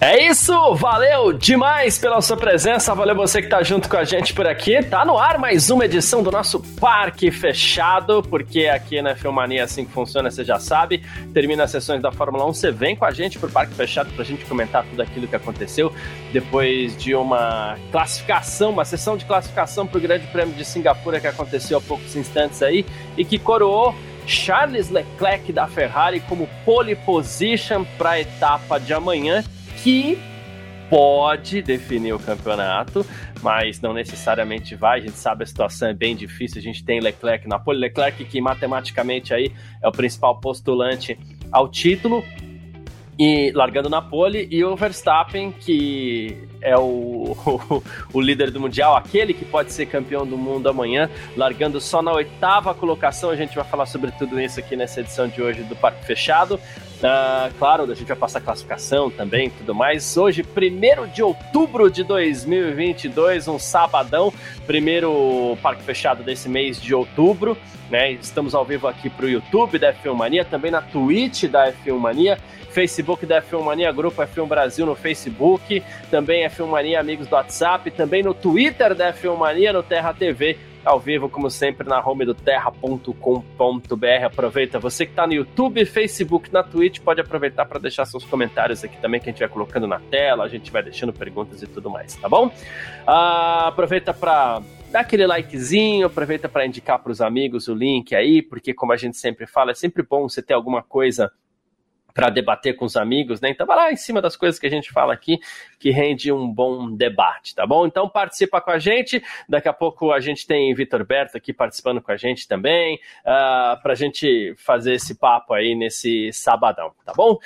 É isso, valeu demais pela sua presença, valeu você que tá junto com a gente por aqui. Tá no ar mais uma edição do nosso Parque Fechado, porque aqui na Filmania é assim que funciona, você já sabe. Termina as sessões da Fórmula 1, você vem com a gente pro Parque Fechado pra gente comentar tudo aquilo que aconteceu depois de uma classificação, uma sessão de classificação pro Grande Prêmio de Singapura que aconteceu há poucos instantes aí e que coroou Charles Leclerc da Ferrari como pole position para a etapa de amanhã que pode definir o campeonato, mas não necessariamente vai. A gente sabe a situação é bem difícil. A gente tem Leclerc na pole, Leclerc que matematicamente aí é o principal postulante ao título e largando na pole e o Verstappen que é o, o, o, líder do mundial, aquele que pode ser campeão do mundo amanhã, largando só na oitava colocação. A gente vai falar sobre tudo isso aqui nessa edição de hoje do Parque Fechado. Uh, claro, a gente vai passar classificação também tudo mais. Hoje, 1 de outubro de 2022, um sabadão, primeiro parque fechado desse mês de outubro. Né? Estamos ao vivo aqui para o YouTube da F1 Mania, também na Twitch da F1 Mania, Facebook da F1 Mania, Grupo F1 Brasil no Facebook, também F1 Mania Amigos do WhatsApp, também no Twitter da F1 Mania, no Terra TV ao vivo, como sempre, na home do terra.com.br. Aproveita, você que está no YouTube, Facebook, na Twitch, pode aproveitar para deixar seus comentários aqui também, que a gente vai colocando na tela, a gente vai deixando perguntas e tudo mais, tá bom? Ah, aproveita para dá aquele likezinho, aproveita para indicar para os amigos o link aí, porque como a gente sempre fala, é sempre bom você ter alguma coisa para debater com os amigos, né? Então vai lá em cima das coisas que a gente fala aqui, que rende um bom debate, tá bom? Então participa com a gente. Daqui a pouco a gente tem Vitor Berto aqui participando com a gente também, uh, ah, para a gente fazer esse papo aí nesse sabadão, tá bom?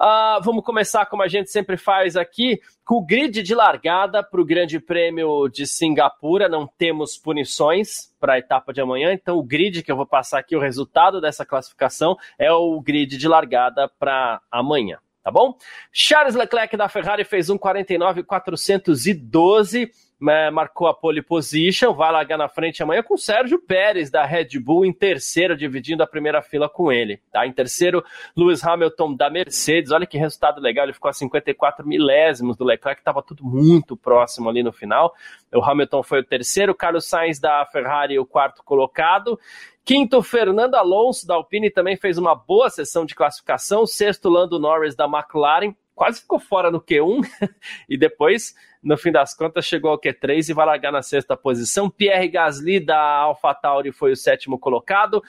Uh, vamos começar, como a gente sempre faz aqui, com o grid de largada para o Grande Prêmio de Singapura. Não temos punições para a etapa de amanhã, então o grid que eu vou passar aqui, o resultado dessa classificação, é o grid de largada para amanhã tá bom? Charles Leclerc da Ferrari fez um 49,412 né, marcou a pole position, vai largar na frente amanhã com Sérgio Pérez da Red Bull em terceiro, dividindo a primeira fila com ele. Tá? Em terceiro, Lewis Hamilton da Mercedes. Olha que resultado legal, ele ficou a 54 milésimos do Leclerc, estava tudo muito próximo ali no final. O Hamilton foi o terceiro, Carlos Sainz da Ferrari o quarto colocado. Quinto, Fernando Alonso da Alpine também fez uma boa sessão de classificação. Sexto, Lando Norris da McLaren quase ficou fora no Q1 e depois, no fim das contas, chegou ao Q3 e vai largar na sexta posição. Pierre Gasly da AlphaTauri foi o sétimo colocado.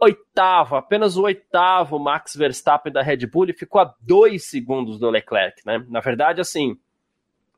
Oitavo, apenas o oitavo Max Verstappen da Red Bull e ficou a dois segundos do Leclerc, né? Na verdade, assim,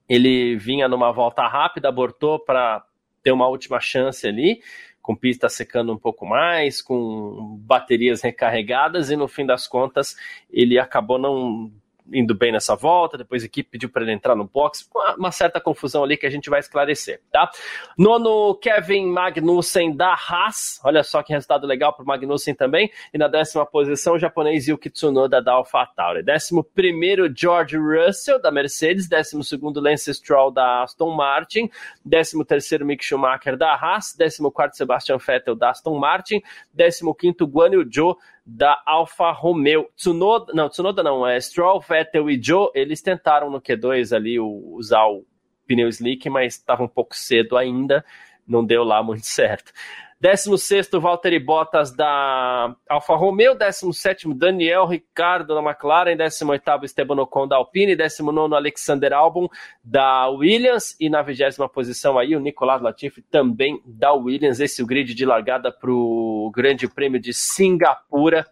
ele vinha numa volta rápida, abortou para ter uma última chance ali, com pista secando um pouco mais, com baterias recarregadas, e no fim das contas ele acabou não indo bem nessa volta, depois a equipe pediu para ele entrar no box, uma, certa confusão ali que a gente vai esclarecer, tá? Nono, Kevin Magnussen da Haas, olha só que resultado legal para o Magnussen também, e na décima posição o japonês Yuki Tsunoda da AlphaTauri. Décimo primeiro, George Russell da Mercedes, décimo segundo, Lance Stroll da Aston Martin, décimo terceiro, Mick Schumacher da Haas, décimo quarto, Sebastian Vettel da Aston Martin, décimo quinto, Guan Yu Zhou da Alfa Romeo. Tsunoda, não, Tsunoda não, é Stroll, Vettel e Joe, eles tentaram no Q2 ali usar o pneu slick, mas estava um pouco cedo ainda, não deu lá muito certo. 16 Valtteri Bottas da Alfa Romeo, 17 Daniel Ricardo da McLaren, 18 Esteban Ocon da Alpine, 19 Alexander Albon da Williams. E na vigésima posição aí o Nicolas Latifi também da Williams. Esse é o grid de largada para o Grande Prêmio de Singapura.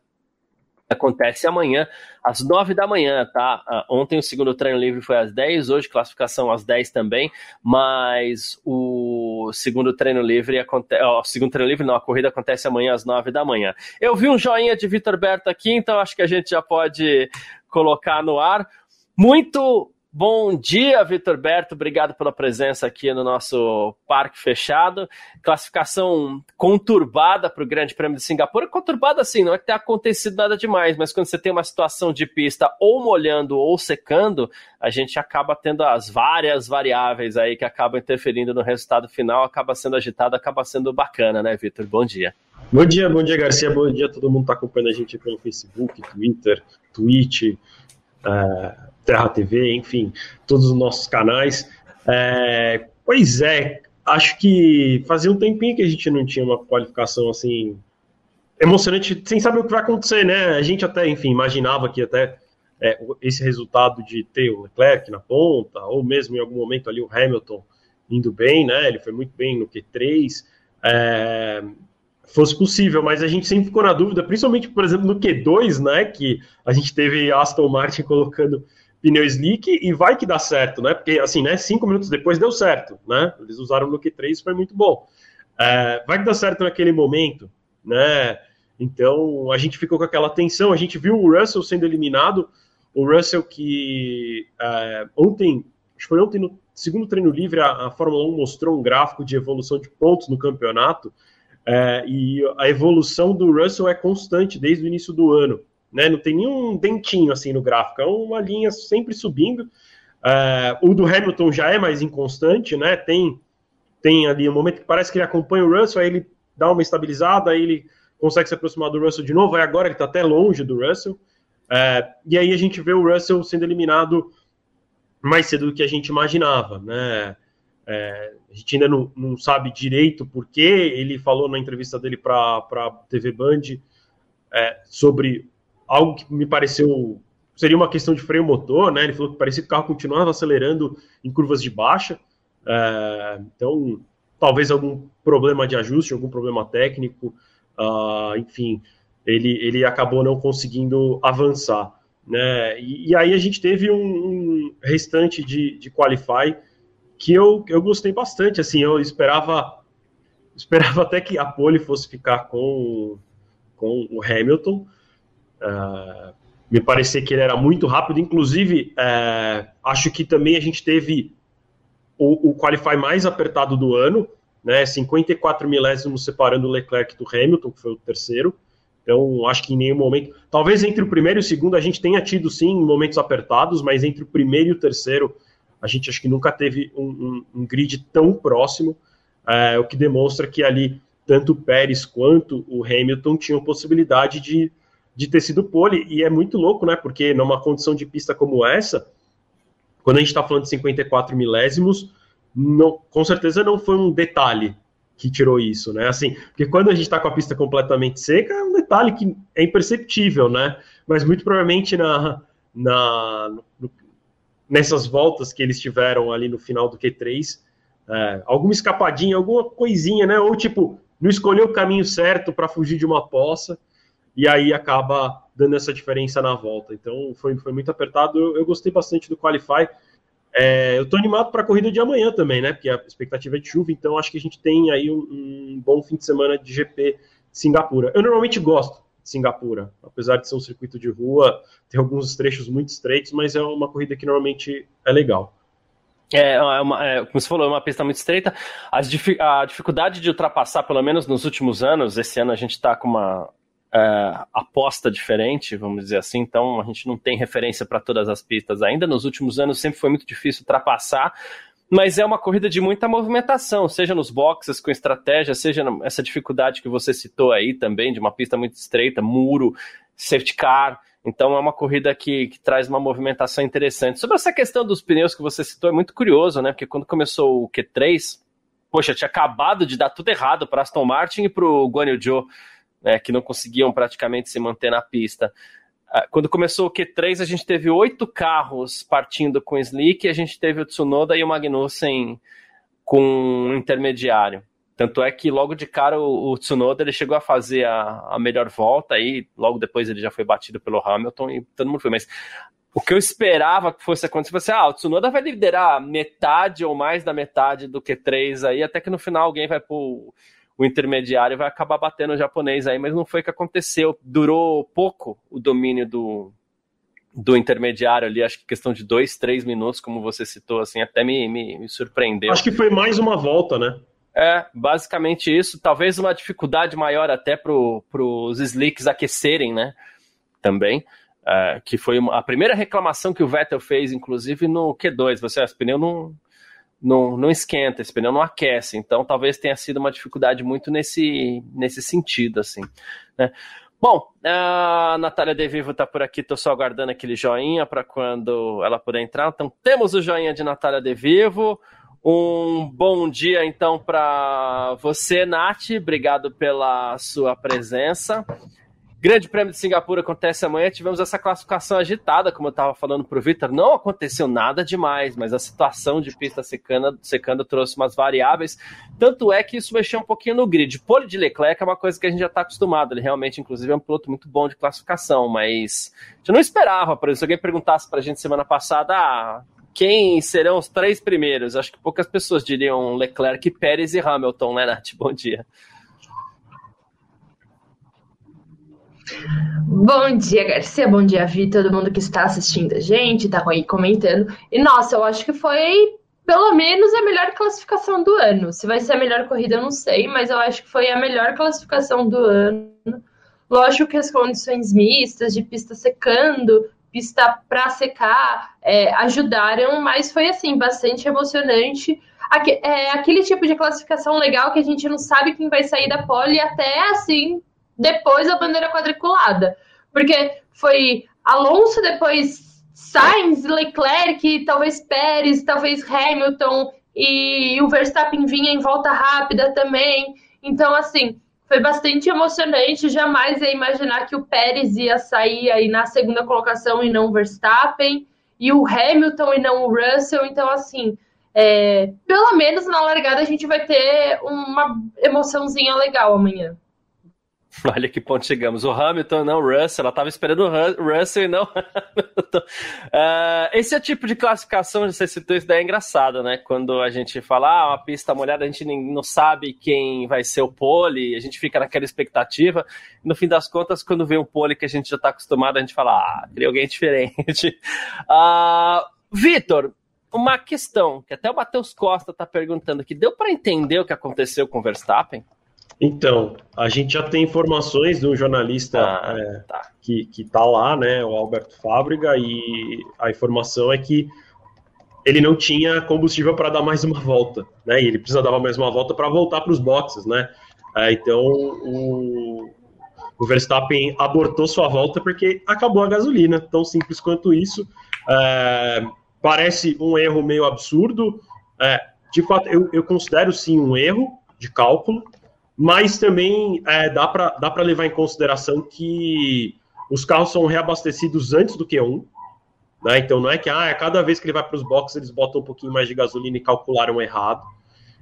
Acontece amanhã, às 9 da manhã, tá? Uh, ontem o segundo treino livre foi às 10, hoje classificação às 10 também, mas o segundo treino livre acontece. O segundo treino livre, não, a corrida acontece amanhã às 9 da manhã. Eu vi um joinha de Vitor Berto aqui, então acho que a gente já pode colocar no ar. Muito Bom dia, Vitor Berto. Obrigado pela presença aqui no nosso parque fechado. Classificação conturbada para o Grande Prêmio de Singapura. Conturbada, assim, não é que tenha acontecido nada demais, mas quando você tem uma situação de pista ou molhando ou secando, a gente acaba tendo as várias variáveis aí que acabam interferindo no resultado final, acaba sendo agitado, acaba sendo bacana, né, Vitor? Bom dia. Bom dia, bom dia, Garcia. Bom dia todo mundo está acompanhando a gente pelo Facebook, Twitter, Twitch. Uh Terra TV, enfim, todos os nossos canais. É, pois é, acho que fazia um tempinho que a gente não tinha uma qualificação assim emocionante, sem saber o que vai acontecer, né? A gente até, enfim, imaginava que até é, esse resultado de ter o Leclerc na ponta, ou mesmo em algum momento ali o Hamilton indo bem, né? Ele foi muito bem no Q3. É, fosse possível, mas a gente sempre ficou na dúvida, principalmente, por exemplo, no Q2, né? Que a gente teve Aston Martin colocando pneu slick e vai que dá certo, né? Porque, assim, né? Cinco minutos depois deu certo, né? Eles usaram no Q3, foi muito bom. É, vai que dá certo naquele momento, né? Então, a gente ficou com aquela tensão. A gente viu o Russell sendo eliminado. O Russell que é, ontem, acho que foi ontem no segundo treino livre, a, a, Fórmula 1 mostrou um gráfico de evolução de pontos no campeonato. É, e a evolução do Russell é constante desde o início do ano né? Não tem nenhum dentinho assim no gráfico, é uma linha sempre subindo. Uh, o do Hamilton já é mais inconstante, né? Tem, tem ali um momento que parece que ele acompanha o Russell, aí ele dá uma estabilizada, aí ele consegue se aproximar do Russell de novo, aí agora ele está até longe do Russell. Uh, e aí a gente vê o Russell sendo eliminado mais cedo do que a gente imaginava, né? É, a gente ainda não, não sabe direito por que ele falou na entrevista dele para a TV Band é, sobre algo que me pareceu seria uma questão de freio motor, né? Ele falou que parecia que o carro continuava acelerando em curvas de baixa. É, então, talvez algum problema de ajuste, algum problema técnico, uh, enfim, ele, ele acabou não conseguindo avançar. Né? E, e aí a gente teve um, um, restante de, de Qualify que eu, eu gostei bastante. Assim, eu esperava esperava até que a pole fosse ficar com, com o Hamilton, Uh, me parecia que ele era muito rápido, inclusive uh, acho que também a gente teve o, o qualify mais apertado do ano, né, 54 milésimos separando o Leclerc do Hamilton, que foi o terceiro. Então, acho que em nenhum momento. Talvez entre o primeiro e o segundo a gente tenha tido sim momentos apertados, mas entre o primeiro e o terceiro a gente acho que nunca teve um, um, um grid tão próximo, é, o que demonstra que ali tanto o Pérez quanto o Hamilton tinham possibilidade de, de ter sido pole, e é muito louco, né? Porque numa condição de pista como essa, quando a gente está falando de 54 milésimos, não, com certeza não foi um detalhe que tirou isso, né? Assim, porque quando a gente está com a pista completamente seca, é um detalhe que é imperceptível, né? Mas muito provavelmente na, na no, nessas voltas que eles tiveram ali no final do Q3, é, alguma escapadinha, alguma coisinha, né? Ou tipo, não escolheu o caminho certo para fugir de uma poça e aí acaba dando essa diferença na volta. Então foi, foi muito apertado. Eu, eu gostei bastante do Qualify. É, eu estou animado para a corrida de amanhã também, né? Porque a expectativa é de chuva, então acho que a gente tem aí um, um bom fim de semana de GP de Singapura. Eu normalmente gosto Singapura, apesar de ser um circuito de rua, tem alguns trechos muito estreitos, mas é uma corrida que normalmente é legal. É, é, uma, é, como você falou, é uma pista muito estreita. As, a dificuldade de ultrapassar, pelo menos nos últimos anos, esse ano a gente está com uma, uh, aposta diferente, vamos dizer assim, então a gente não tem referência para todas as pistas ainda. Nos últimos anos sempre foi muito difícil ultrapassar, mas é uma corrida de muita movimentação, seja nos boxes com estratégia, seja essa dificuldade que você citou aí também, de uma pista muito estreita, muro, safety car. Então é uma corrida que, que, traz uma movimentação interessante. Sobre essa questão dos pneus que você citou, é muito curioso, né? Porque quando começou o Q3, poxa, tinha acabado de dar tudo errado para Aston Martin e para o Guanyu Zhou né, que não conseguiam praticamente se manter na pista. Ah, quando começou o Q3, a gente teve oito carros partindo com slick, a gente teve o Tsunoda e o Magnussen com um intermediário. Tanto é que logo de cara o, o Tsunoda ele chegou a fazer a, a melhor volta, e logo depois ele já foi batido pelo Hamilton e todo mundo foi. Mas o que eu esperava que fosse acontecer fosse, ah, o Tsunoda vai liderar metade ou mais da metade do Q3 aí, até que no final alguém vai pôr o intermediário vai acabar batendo o japonês aí, mas não foi o que aconteceu. Durou pouco o domínio do, do intermediário ali, acho que questão de dois, três minutos, como você citou, assim, até me, me, me surpreendeu. Acho que foi mais uma volta, né? É, basicamente isso. Talvez uma dificuldade maior até para os slicks aquecerem, né? Também. É, que foi a primeira reclamação que o Vettel fez, inclusive no Q2. Você, esse pneu não, não, não esquenta, esse pneu não aquece. Então, talvez tenha sido uma dificuldade muito nesse, nesse sentido, assim. Né? Bom, a Natália De Vivo está por aqui, estou só aguardando aquele joinha para quando ela puder entrar. Então, temos o joinha de Natália De Vivo. Um bom dia, então, para você, Nath. Obrigado pela sua presença. Grande Prêmio de Singapura acontece amanhã. Tivemos essa classificação agitada, como eu estava falando para o Vitor. Não aconteceu nada demais, mas a situação de pista secando, secando trouxe umas variáveis. Tanto é que isso mexeu um pouquinho no grid. Pole de Leclerc é uma coisa que a gente já está acostumado. Ele realmente, inclusive, é um piloto muito bom de classificação, mas a gente não esperava. Por exemplo, se alguém perguntasse para a gente semana passada, ah, quem serão os três primeiros? Acho que poucas pessoas diriam Leclerc, Pérez e Hamilton, né, Nath? Bom dia. Bom dia, Garcia. Bom dia, Vi, todo mundo que está assistindo a gente, tá aí comentando. E nossa, eu acho que foi pelo menos a melhor classificação do ano. Se vai ser a melhor corrida, eu não sei, mas eu acho que foi a melhor classificação do ano. Lógico que as condições mistas, de pista secando, pista para secar, é, ajudaram, mas foi assim, bastante emocionante. Aqui, é, aquele tipo de classificação legal que a gente não sabe quem vai sair da pole até assim depois a bandeira quadriculada. Porque foi Alonso, depois Sainz, Leclerc, talvez Pérez, talvez Hamilton, e o Verstappen vinha em volta rápida também. Então, assim, foi bastante emocionante. Jamais ia imaginar que o Pérez ia sair aí na segunda colocação e não o Verstappen, e o Hamilton e não o Russell. Então, assim, é, pelo menos na largada a gente vai ter uma emoçãozinha legal amanhã. Olha que ponto chegamos. O Hamilton, não o Russell. Ela estava esperando o Russell e não Hamilton. Uh, esse é o tipo de classificação, você citou isso daí, é engraçado, né? Quando a gente fala, ah, uma pista molhada, a gente não sabe quem vai ser o pole, a gente fica naquela expectativa. No fim das contas, quando vem um pole que a gente já está acostumado, a gente fala, ah, queria alguém diferente. Uh, Vitor, uma questão que até o Matheus Costa está perguntando que deu para entender o que aconteceu com o Verstappen? Então, a gente já tem informações de um jornalista ah, é, tá. que está lá, né, o Alberto Fábriga, e a informação é que ele não tinha combustível para dar mais uma volta, né, e ele precisa dar mais uma volta para voltar para os boxes, né. É, então, o, o, Verstappen abortou sua volta porque acabou a gasolina, tão simples quanto isso. É, parece um erro meio absurdo, é, de fato, eu, eu considero sim um erro de cálculo, mas também é, dá para levar em consideração que os carros são reabastecidos antes do Q1, né? Então não é que ah, cada vez que ele vai para os boxes eles botam um pouquinho mais de gasolina e calcularam errado.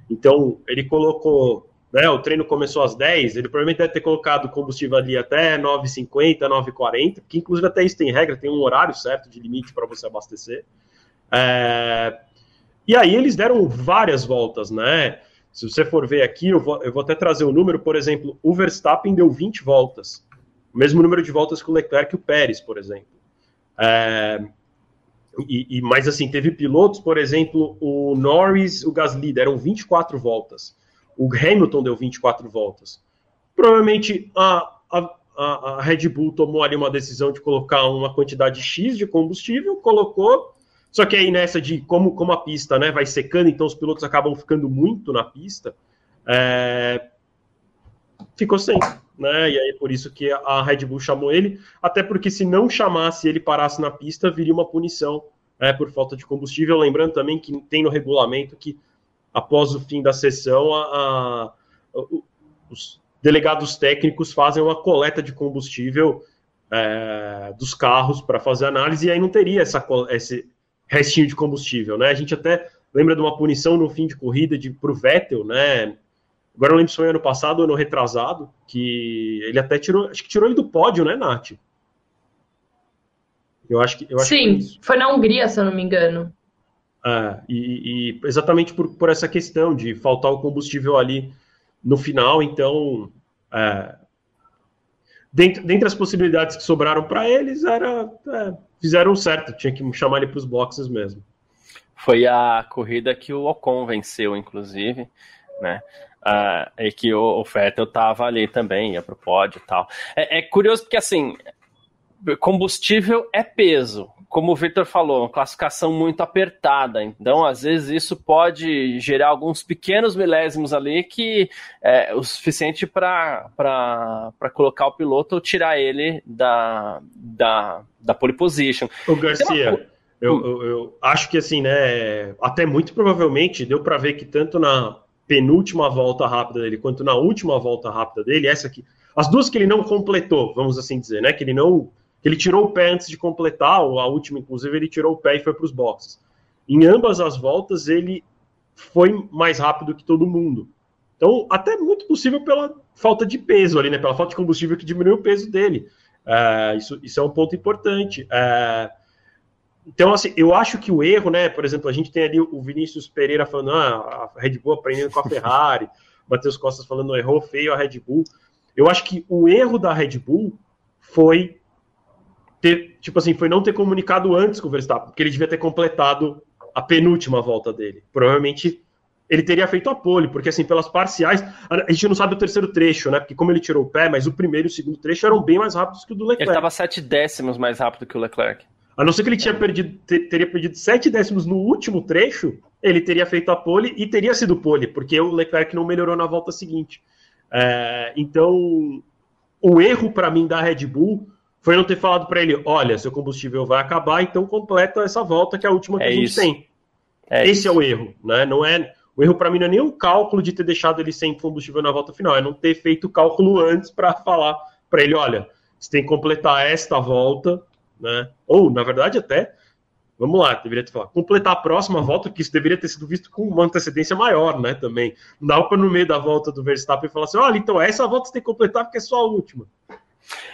Então ele colocou, né? O treino começou às 10, ele provavelmente deve ter colocado combustível ali até 9,50, 9,40, que inclusive até isso tem regra, tem um horário certo de limite para você abastecer. É... E aí eles deram várias voltas, né? Se você for ver aqui, eu vou, eu vou até trazer o um número, por exemplo, o Verstappen deu 20 voltas. O mesmo número de voltas que o Leclerc e o Pérez, por exemplo. É, e, e, mas assim, teve pilotos, por exemplo, o Norris, o Gasly deram 24 voltas. O Hamilton deu 24 voltas. Provavelmente a, a, a Red Bull tomou ali uma decisão de colocar uma quantidade X de combustível, colocou só que aí nessa de como, como a pista né, vai secando, então os pilotos acabam ficando muito na pista, é... ficou sem. Né? E aí por isso que a Red Bull chamou ele, até porque se não chamasse ele parasse na pista, viria uma punição né, por falta de combustível. Lembrando também que tem no regulamento que após o fim da sessão, a, a, os delegados técnicos fazem uma coleta de combustível é, dos carros para fazer análise, e aí não teria essa, esse, restinho de combustível, né? A gente até lembra de uma punição no fim de corrida de, pro Vettel, né? Agora eu lembro se foi ano passado ou ano retrasado, que ele até tirou, acho que tirou ele do pódio, né, Nath? Eu acho que. Eu acho Sim, que foi, foi, na Hungria, se eu não me engano. É, e, e, exatamente por, por essa questão de faltar o combustível ali no final, então. É, dentro, dentre as possibilidades que sobraram para eles, era é, fizeram certo, tinha que chamar ele para os boxes mesmo. Foi a corrida que o Ocon venceu, inclusive, né? Uh, e que o, o Vettel tava ali também, ia pro pódio e tal. É, é curioso porque, assim, combustível é peso, como o Victor falou, uma classificação muito apertada. Então, às vezes, isso pode gerar alguns pequenos milésimos ali que é o suficiente para colocar o piloto ou tirar ele da, da, da pole position. O Garcia, uma... eu, eu, eu, acho que assim, né? Até muito provavelmente deu para ver que tanto na penúltima volta rápida dele quanto na última volta rápida dele, essa aqui, as duas que ele não completou, vamos assim dizer, né? Que ele não ele tirou o pé antes de completar, a última, inclusive, ele tirou o pé e foi para os boxes. Em ambas as voltas, ele foi mais rápido que todo mundo. Então, até muito possível pela falta de peso ali, né? Pela falta de combustível que diminuiu o peso dele. É, isso, isso é um ponto importante. É, então, assim, eu acho que o erro, né? Por exemplo, a gente tem ali o Vinícius Pereira falando, ah, a Red Bull aprendendo com a Ferrari, Matheus Costas falando, errou feio a Red Bull. Eu acho que o erro da Red Bull foi ter, tipo assim, foi não ter comunicado antes com o Verstappen, porque ele devia ter completado a penúltima volta dele. Provavelmente ele teria feito a pole, porque assim, pelas parciais, a gente não sabe o terceiro trecho, né? Porque como ele tirou o pé, mas o primeiro e o segundo trecho eram bem mais rápidos que o do Leclerc. Ele estava sete décimos mais rápido que o Leclerc. A não ser que ele tinha perdido, ter, teria perdido sete décimos no último trecho, ele teria feito a pole e teria sido pole, porque o Leclerc não melhorou na volta seguinte. É, então, o erro para mim da Red Bull foi não ter falado para ele: olha, seu combustível vai acabar, então completa essa volta que é a última que é a gente isso. tem. É Esse isso. é o erro, né? Não é o erro para mim não é nem o cálculo de ter deixado ele sem combustível na volta final, é não ter feito o cálculo antes para falar para ele: olha, você tem que completar esta volta, né? Ou na verdade até Vamos lá, deveria ter falado. Completar a próxima volta, que isso deveria ter sido visto com uma antecedência maior, né? Também. Não dá para no meio da volta do Verstappen falar assim: olha, então essa volta você tem que completar porque é só a última.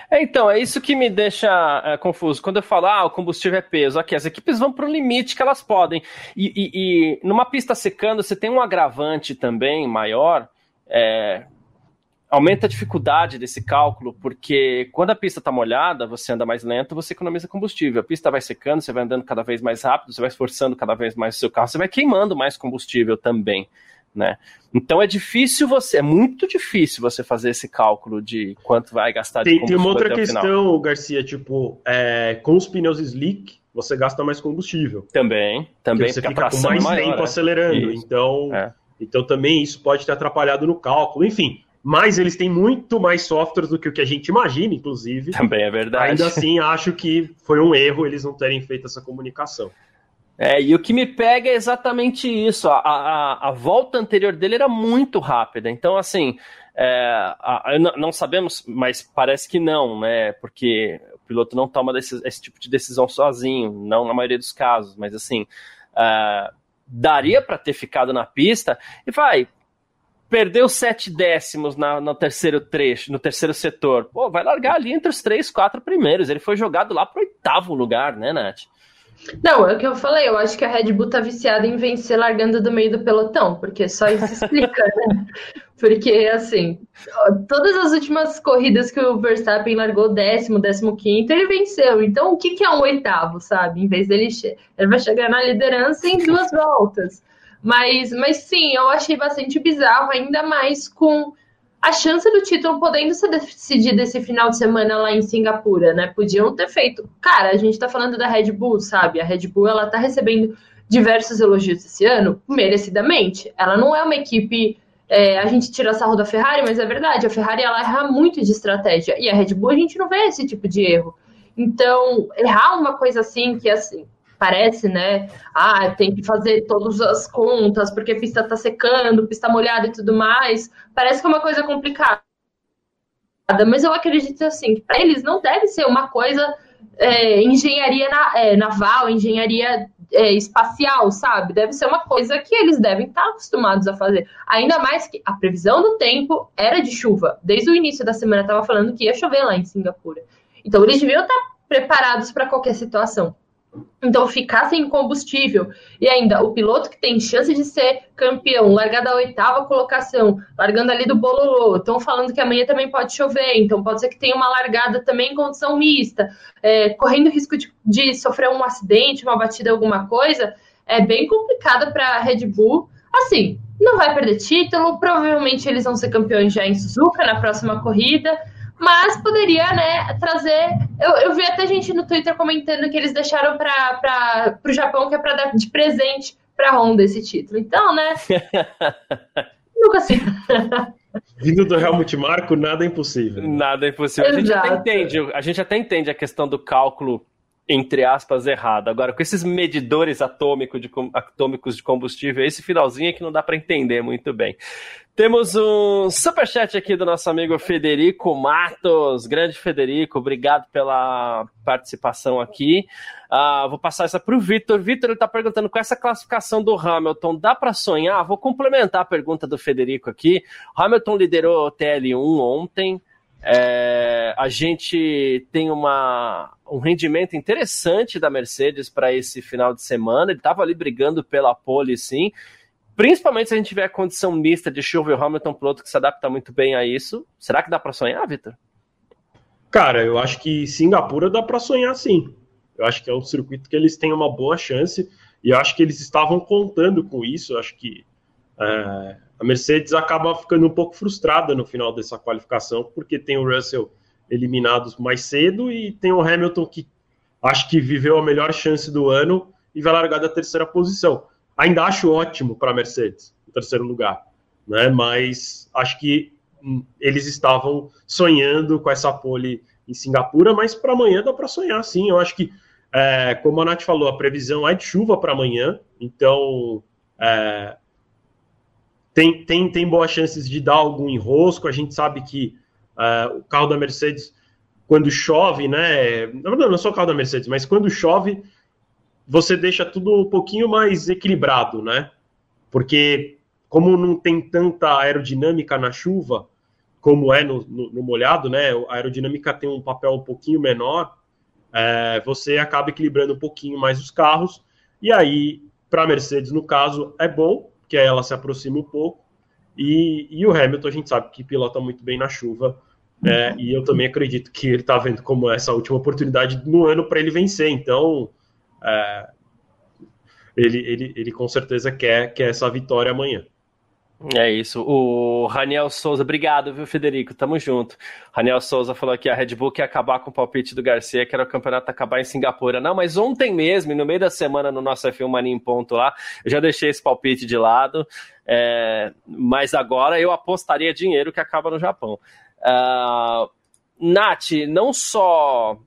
É, então, é isso que me deixa é, confuso. Quando eu falo, ah, o combustível é peso, aqui, as equipes vão para o limite que elas podem. E, e, e, numa pista secando, você tem um agravante também maior, é, aumenta a dificuldade desse cálculo, porque quando a pista está molhada, você anda mais lento, você economiza combustível. A pista vai secando, você vai andando cada vez mais rápido, você vai esforçando cada vez mais o seu carro, você vai queimando mais combustível também né? Então é difícil você, é muito difícil você fazer esse cálculo de quanto vai gastar de tem, combustível. Tem uma outra questão, Garcia, tipo, é, com os pneus slick, você gasta mais combustível. Também, também. Você fica com mais maior, tempo é. acelerando. Isso. Então, é. então também isso pode ter atrapalhado no cálculo. Enfim, mas eles têm muito mais softwares do que o que a gente imagina, inclusive. Também é verdade. Ainda assim, acho que foi um erro eles não terem feito essa comunicação. É, e o que me pega é exatamente isso. A, a, a volta anterior dele era muito rápida. Então, assim, é, a, não sabemos, mas parece que não, né? Porque o piloto não toma desse, esse tipo de decisão sozinho, não na maioria dos casos, mas assim, é, daria para ter ficado na pista e vai. Perdeu sete décimos na, no terceiro trecho, no terceiro setor. Pô, vai largar ali entre os três, quatro primeiros. Ele foi jogado lá para oitavo lugar, né, Nath? Não, é o que eu falei, eu acho que a Red Bull tá viciada em vencer largando do meio do pelotão, porque só isso explica, né? Porque, assim, todas as últimas corridas que o Verstappen largou décimo, décimo quinto, ele venceu. Então, o que, que é um oitavo, sabe? Em vez dele, ele vai chegar na liderança em duas voltas. Mas, mas sim, eu achei bastante bizarro, ainda mais com a chance do título podendo ser decidida esse final de semana lá em Singapura, né? Podiam ter feito. Cara, a gente tá falando da Red Bull, sabe? A Red Bull, ela tá recebendo diversos elogios esse ano, merecidamente. Ela não é uma equipe. É, a gente tira sarro da Ferrari, mas é verdade, a Ferrari ela erra muito de estratégia. E a Red Bull a gente não vê esse tipo de erro. Então, errar uma coisa assim, que assim, parece, né? Ah, tem que fazer todas as contas, porque a pista tá secando, pista molhada e tudo mais. Parece que é uma coisa complicada. Mas eu acredito assim, que para eles não deve ser uma coisa é, engenharia na, é, naval, engenharia é, espacial, sabe? Deve ser uma coisa que eles devem estar acostumados a fazer. Ainda mais que a previsão do tempo era de chuva. Desde o início da semana estava falando que ia chover lá em Singapura. Então eles deviam estar preparados para qualquer situação. Então, ficar sem combustível e ainda o piloto que tem chance de ser campeão, largar da oitava colocação, largando ali do bololô. Estão falando que amanhã também pode chover, então pode ser que tenha uma largada também em condição mista, é, correndo risco de, de, sofrer um acidente, uma batida, alguma coisa. É bem complicada para a Red Bull. Assim, não vai perder título, provavelmente eles vão ser campeões já em Suzuka na próxima corrida mas poderia, né, trazer. Eu, eu vi até gente no Twitter comentando que eles deixaram para o Japão, que é para dar de presente para a Honda esse título. Então, né? nunca sei. Vindo do Helmut Marco, nada é impossível. Nada é impossível. A gente, até entende, a gente até entende a questão do cálculo entre aspas, errado. Agora, com esses medidores atômico de, atômicos de combustível, esse finalzinho é que não dá para entender muito bem. Temos um superchat aqui do nosso amigo Federico Matos. Grande Federico, obrigado pela participação aqui. Uh, vou passar essa para o Vitor. Vitor está perguntando com essa classificação do Hamilton, dá para sonhar? Vou complementar a pergunta do Federico aqui. Hamilton liderou o TL1 ontem. É, a gente tem uma, um rendimento interessante da Mercedes para esse final de semana. Ele estava ali brigando pela pole, sim. Principalmente se a gente tiver a condição mista de chuva e o Hamilton piloto que se adapta muito bem a isso. Será que dá para sonhar, Vitor? Cara, eu acho que Singapura dá para sonhar sim. Eu acho que é um circuito que eles têm uma boa chance e eu acho que eles estavam contando com isso. Eu acho que é, a Mercedes acaba ficando um pouco frustrada no final dessa qualificação, porque tem o Russell eliminado mais cedo e tem o Hamilton que acho que viveu a melhor chance do ano e vai largar da terceira posição. Ainda acho ótimo para a Mercedes, o terceiro lugar, né? mas acho que hum, eles estavam sonhando com essa pole em Singapura, mas para amanhã dá para sonhar sim. Eu acho que, é, como a Nath falou, a previsão é de chuva para amanhã, então é, tem, tem, tem boas chances de dar algum enrosco. A gente sabe que uh, o carro da Mercedes, quando chove, né? Não, não, não só o carro da Mercedes, mas quando chove, você deixa tudo um pouquinho mais equilibrado, né? Porque como não tem tanta aerodinâmica na chuva, como é no, no, no molhado, né? A aerodinâmica tem um papel um pouquinho menor, é, você acaba equilibrando um pouquinho mais os carros. E aí, para a Mercedes, no caso, é bom, que ela se aproxima um pouco. E, e o Hamilton, a gente sabe que pilota muito bem na chuva. É, e eu também acredito que ele está vendo como essa última oportunidade no ano para ele vencer. Então, é, ele, ele, ele com certeza quer, quer essa vitória amanhã. É isso. O Raniel Souza, obrigado, viu, Federico? Tamo junto. Raniel Souza falou que a Red Bull quer acabar com o palpite do Garcia, que era o campeonato acabar em Singapura. Não, mas ontem mesmo, no meio da semana, no nosso F1 Mania em ponto lá, eu já deixei esse palpite de lado. É, mas agora eu apostaria dinheiro que acaba no Japão. Uh, Nath, não só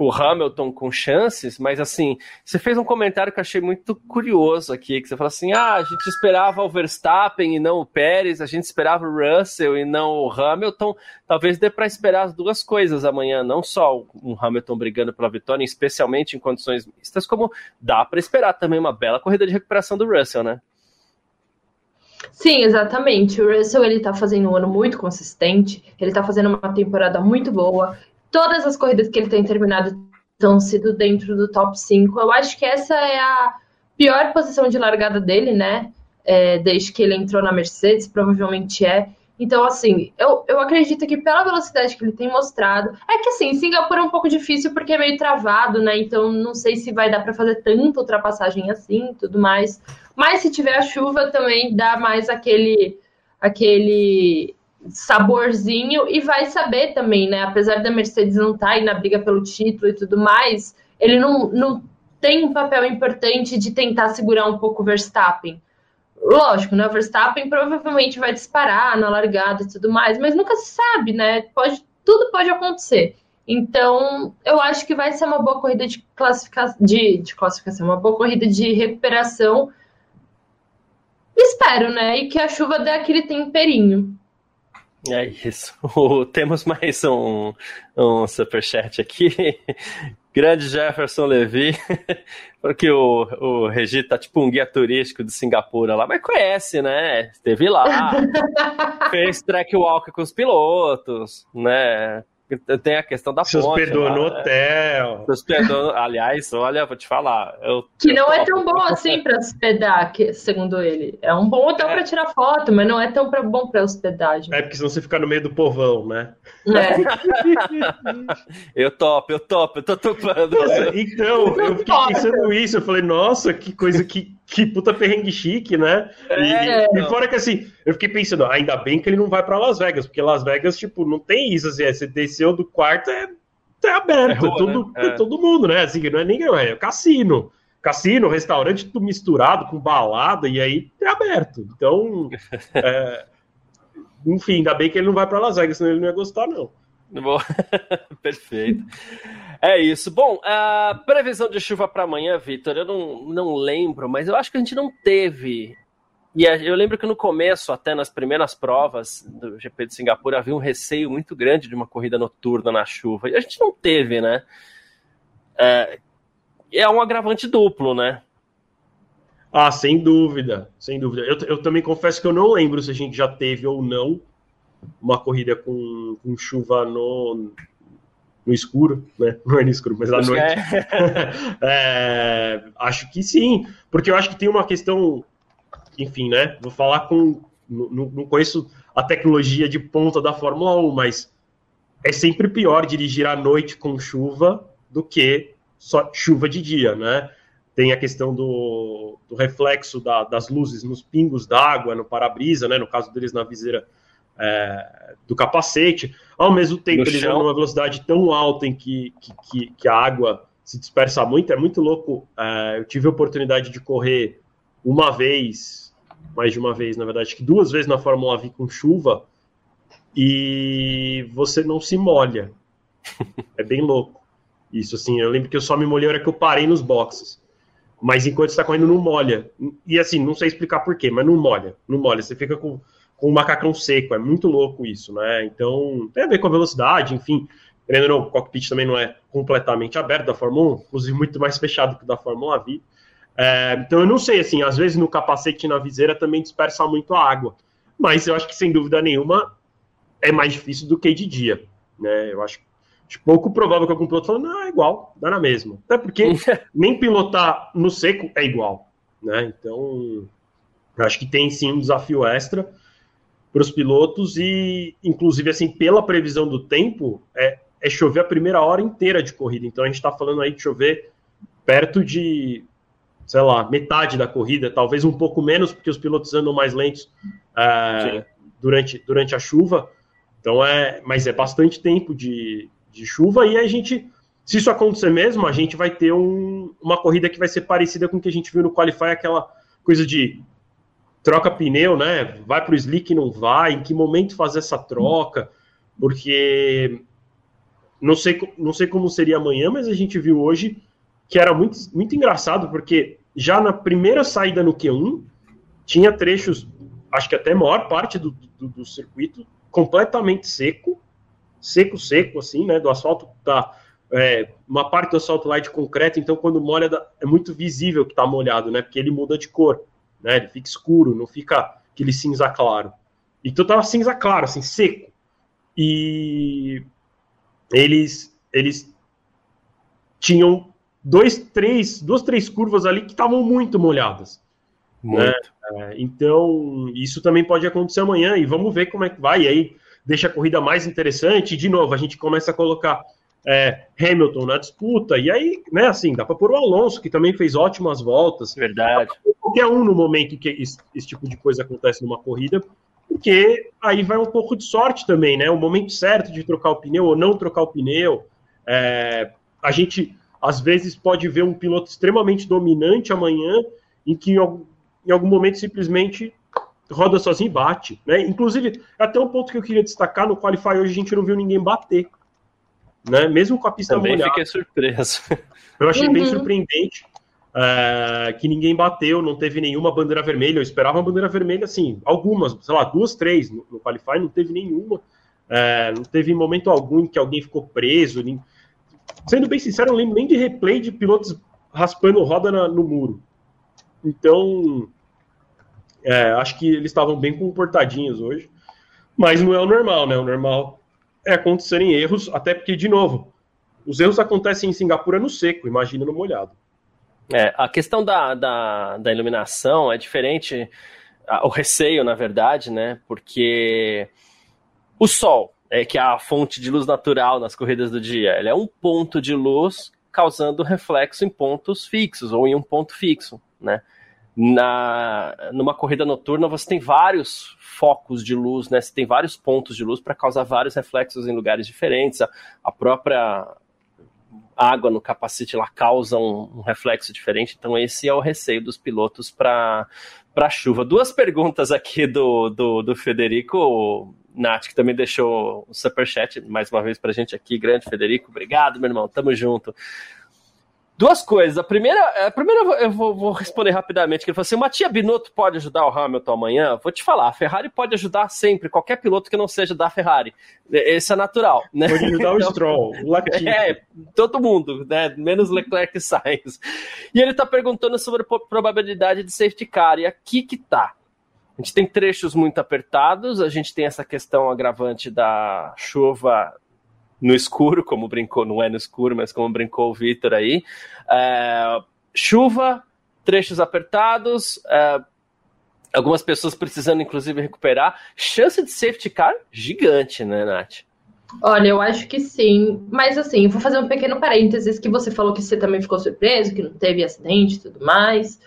o Hamilton com chances, mas assim, você fez um comentário que eu achei muito curioso aqui, que você falou assim, ah, a gente esperava o Verstappen e não o Pérez, a gente esperava o Russell e não o Hamilton, talvez dê para esperar as duas coisas amanhã, não só um Hamilton brigando pela vitória, especialmente em condições mistas, como dá para esperar também uma bela corrida de recuperação do Russell, né? Sim, exatamente. O Russell ele tá fazendo um ano muito consistente, ele tá fazendo uma temporada muito boa, todas as corridas que ele tem terminado estão sido dentro do top 5. Eu acho que essa é a pior posição de largada dele, né? É, desde que ele entrou na Mercedes, provavelmente é. Então, assim, eu, eu acredito que pela velocidade que ele tem mostrado. É que, assim, Singapura é um pouco difícil porque é meio travado, né? Então, não sei se vai dar para fazer tanta ultrapassagem assim tudo mais. Mas se tiver a chuva, também dá mais aquele. aquele saborzinho e vai saber também, né? Apesar da Mercedes não estar tá aí na briga pelo título e tudo mais, ele não, não tem um papel importante de tentar segurar um pouco o Verstappen. Lógico, né? O Verstappen provavelmente vai disparar na largada e tudo mais, mas nunca se sabe, né? Pode, tudo pode acontecer. Então, eu acho que vai ser uma boa corrida de classificação, de, de classificação, uma boa corrida de recuperação. Espero, né? E que a chuva dê aquele temperinho. É isso. temos mais um, um superchat aqui. Grande Jefferson Levi, porque o, o Regi tá tipo um guia turístico de Singapura lá, mas conhece, né? Esteve lá, fez track walk com os pilotos, né? Tem a questão da Se ponte. Se hospedou lá, no né? hotel. Se hospedou, aliás, olha, vou te falar. Eu, que não é tão bom assim para hospedar, que, segundo ele. É um bom hotel é. para tirar foto, mas não é tão pra, bom para hospedagem. É porque senão você fica no meio do povão, né? É. eu topo, eu topo, eu tô topando. então, eu fiquei pensando isso, eu falei, nossa, que coisa que que puta perrengue chique, né? É, e, e, fora que assim, eu fiquei pensando, ainda bem que ele não vai para Las Vegas, porque Las Vegas, tipo, não tem isso, assim, é, você desceu do quarto, é, é aberto, é, rua, todo, né? é. todo mundo, né? Assim, não é nem é cassino. Cassino, restaurante, tudo misturado com balada, e aí é aberto. Então, é, enfim, ainda bem que ele não vai para Las Vegas, senão ele não ia gostar, não. Perfeito. É isso. Bom, a previsão de chuva para amanhã, Vitor, eu não, não lembro, mas eu acho que a gente não teve. E eu lembro que no começo, até nas primeiras provas do GP de Singapura, havia um receio muito grande de uma corrida noturna na chuva. E a gente não teve, né? É, é um agravante duplo, né? Ah, sem dúvida, sem dúvida. Eu, eu também confesso que eu não lembro se a gente já teve ou não uma corrida com, com chuva no, no escuro, né? Não é no escuro, mas à noite. É. é, acho que sim, porque eu acho que tem uma questão, enfim, né? Vou falar com. Não, não conheço a tecnologia de ponta da Fórmula 1, mas é sempre pior dirigir à noite com chuva do que só chuva de dia, né? Tem a questão do, do reflexo da, das luzes nos pingos d'água, no para-brisa, né? No caso deles na viseira é, do capacete. Ao mesmo tempo, eles vão numa velocidade tão alta em que, que, que, a água se dispersa muito. É muito louco. É, eu tive a oportunidade de correr uma vez, mais de uma vez, na verdade, que duas vezes na Fórmula V com chuva e você não se molha. É bem louco. Isso, assim, eu lembro que eu só me molhei na hora que eu parei nos boxes. Mas enquanto está correndo, não molha. E assim, não sei explicar porquê, mas não molha. Não molha. Você fica com com o macacão seco. É muito louco isso, né? Então, tem a ver com a velocidade, enfim. Querendo ou não, o cockpit também não é completamente aberto da Fórmula 1, inclusive muito mais fechado que o da Fórmula V. É, então, eu não sei, assim, às vezes no capacete e na viseira também dispersa muito a água. Mas eu acho que, sem dúvida nenhuma, é mais difícil do que de dia. Né? Eu acho, pouco provável que algum piloto fale, não, é igual, dá na mesma. Até porque nem pilotar no seco é igual. Né? Então, acho que tem sim um desafio extra para os pilotos e, inclusive, assim, pela previsão do tempo, é, é chover a primeira hora inteira de corrida. Então a gente está falando aí de chover perto de, sei lá, metade da corrida, talvez um pouco menos, porque os pilotos andam mais lentos é, durante, durante a chuva. Então é, mas é bastante tempo de, de chuva e a gente, se isso acontecer mesmo, a gente vai ter um, uma corrida que vai ser parecida com o que a gente viu no Qualify, aquela coisa de troca pneu, né? Vai para o slick, não vai? Em que momento fazer essa troca? Porque não sei, não sei como seria amanhã, mas a gente viu hoje que era muito, muito engraçado, porque já na primeira saída no Q1 tinha trechos, acho que até maior parte do, do, do circuito completamente seco, seco, seco, assim, né? Do asfalto tá. É, uma parte do asfalto lá é de concreto, então quando molha é muito visível que está molhado, né? Porque ele muda de cor né? Ele fica escuro, não fica aquele cinza claro. Então tava cinza claro, assim, seco. E eles eles tinham dois, três, duas, três curvas ali que estavam muito molhadas. Muito. Né? É, então, isso também pode acontecer amanhã e vamos ver como é que vai. E aí deixa a corrida mais interessante. E, de novo, a gente começa a colocar é, Hamilton na disputa, e aí, né, assim, dá para pôr o Alonso, que também fez ótimas voltas. Verdade. Qualquer um no momento que esse, esse, tipo de coisa acontece numa corrida, porque aí vai um pouco de sorte também, né? O momento certo de trocar o pneu ou não trocar o pneu. É, a gente, às vezes, pode ver um piloto extremamente dominante amanhã, em que em algum, em algum momento simplesmente roda sozinho e bate. Né? Inclusive, até um ponto que eu queria destacar, no Qualify hoje a gente não viu ninguém bater né? Mesmo com a pista Também molhada. fiquei surpreso. Eu achei uhum. bem surpreendente é, que ninguém bateu, não teve nenhuma bandeira vermelha. Eu esperava uma bandeira vermelha, assim, algumas, sei lá, duas, três no, no Qualify, não teve nenhuma. É, não teve momento algum em que alguém ficou preso. Nem... Sendo bem sincero, não lembro nem de replay de pilotos raspando roda na, no muro. Então, é, acho que eles estavam bem comportadinhos hoje. Mas não é o normal, né? O normal é acontecerem erros, até porque, de novo, os erros acontecem em Singapura no seco, imagina no molhado. É, a questão da, da, da iluminação é diferente, o receio, na verdade, né? Porque o sol, é, que é a fonte de luz natural nas corridas do dia, ele é um ponto de luz causando reflexo em pontos fixos ou em um ponto fixo, né? Na, numa corrida noturna você tem vários focos de luz, né? Você tem vários pontos de luz para causar vários reflexos em lugares diferentes. A, a, própria água no capacete lá causa um, um, reflexo diferente. Então esse é o receio dos pilotos para para chuva. Duas perguntas aqui do, do, do Federico Nath, que também deixou o superchat mais uma vez pra gente aqui. Grande Federico, obrigado, meu irmão, tamo junto. Duas coisas. A primeira, a primeira eu vou, vou responder rapidamente. Que ele falou assim: Matia Binotto pode ajudar o Hamilton amanhã? Vou te falar, a Ferrari pode ajudar sempre, qualquer piloto que não seja da Ferrari. Esse é natural. Né? Pode ajudar o então, Stroll, o Latifi. É, todo mundo, né? menos Leclerc e Sainz. E ele está perguntando sobre a probabilidade de safety car. E aqui que tá. A gente tem trechos muito apertados, a gente tem essa questão agravante da chuva no escuro, como brincou, não é no escuro, mas como brincou o Vitor aí. É, chuva, trechos apertados, é, algumas pessoas precisando, inclusive, recuperar. Chance de safety car gigante, né, Nath? Olha, eu acho que sim. Mas assim, vou fazer um pequeno parênteses que você falou que você também ficou surpreso, que não teve acidente e tudo mais.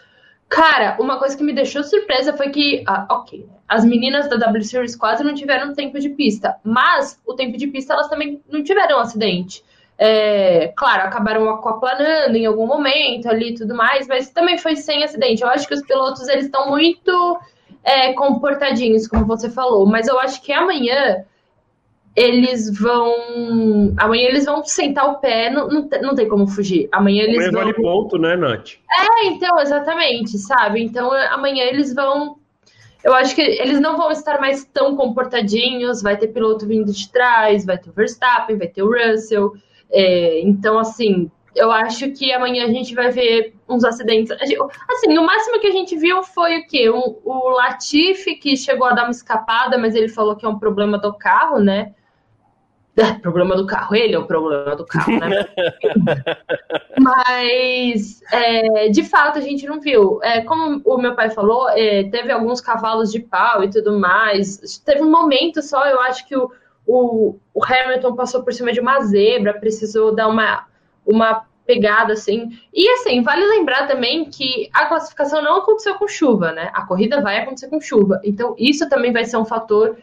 Cara, uma coisa que me deixou surpresa foi que, ah, ok, as meninas da W Series quase não tiveram tempo de pista, mas o tempo de pista elas também não tiveram acidente. É, claro, acabaram aquaplanando em algum momento ali e tudo mais, mas também foi sem acidente. Eu acho que os pilotos eles estão muito é, comportadinhos, como você falou, mas eu acho que amanhã eles vão. Amanhã eles vão sentar o pé, não, não, não tem como fugir. Amanhã eles amanhã vão. vale ponto, né, Nath? É, então, exatamente, sabe? Então amanhã eles vão. Eu acho que eles não vão estar mais tão comportadinhos, vai ter piloto vindo de trás, vai ter o Verstappen, vai ter o Russell. É, então, assim, eu acho que amanhã a gente vai ver uns acidentes. Assim, o máximo que a gente viu foi o quê? Um, o Latifi, que chegou a dar uma escapada, mas ele falou que é um problema do carro, né? É, problema do carro, ele é o problema do carro, né? Mas, é, de fato, a gente não viu. É, como o meu pai falou, é, teve alguns cavalos de pau e tudo mais. Teve um momento só, eu acho que o, o, o Hamilton passou por cima de uma zebra, precisou dar uma, uma pegada, assim. E, assim, vale lembrar também que a classificação não aconteceu com chuva, né? A corrida vai acontecer com chuva. Então, isso também vai ser um fator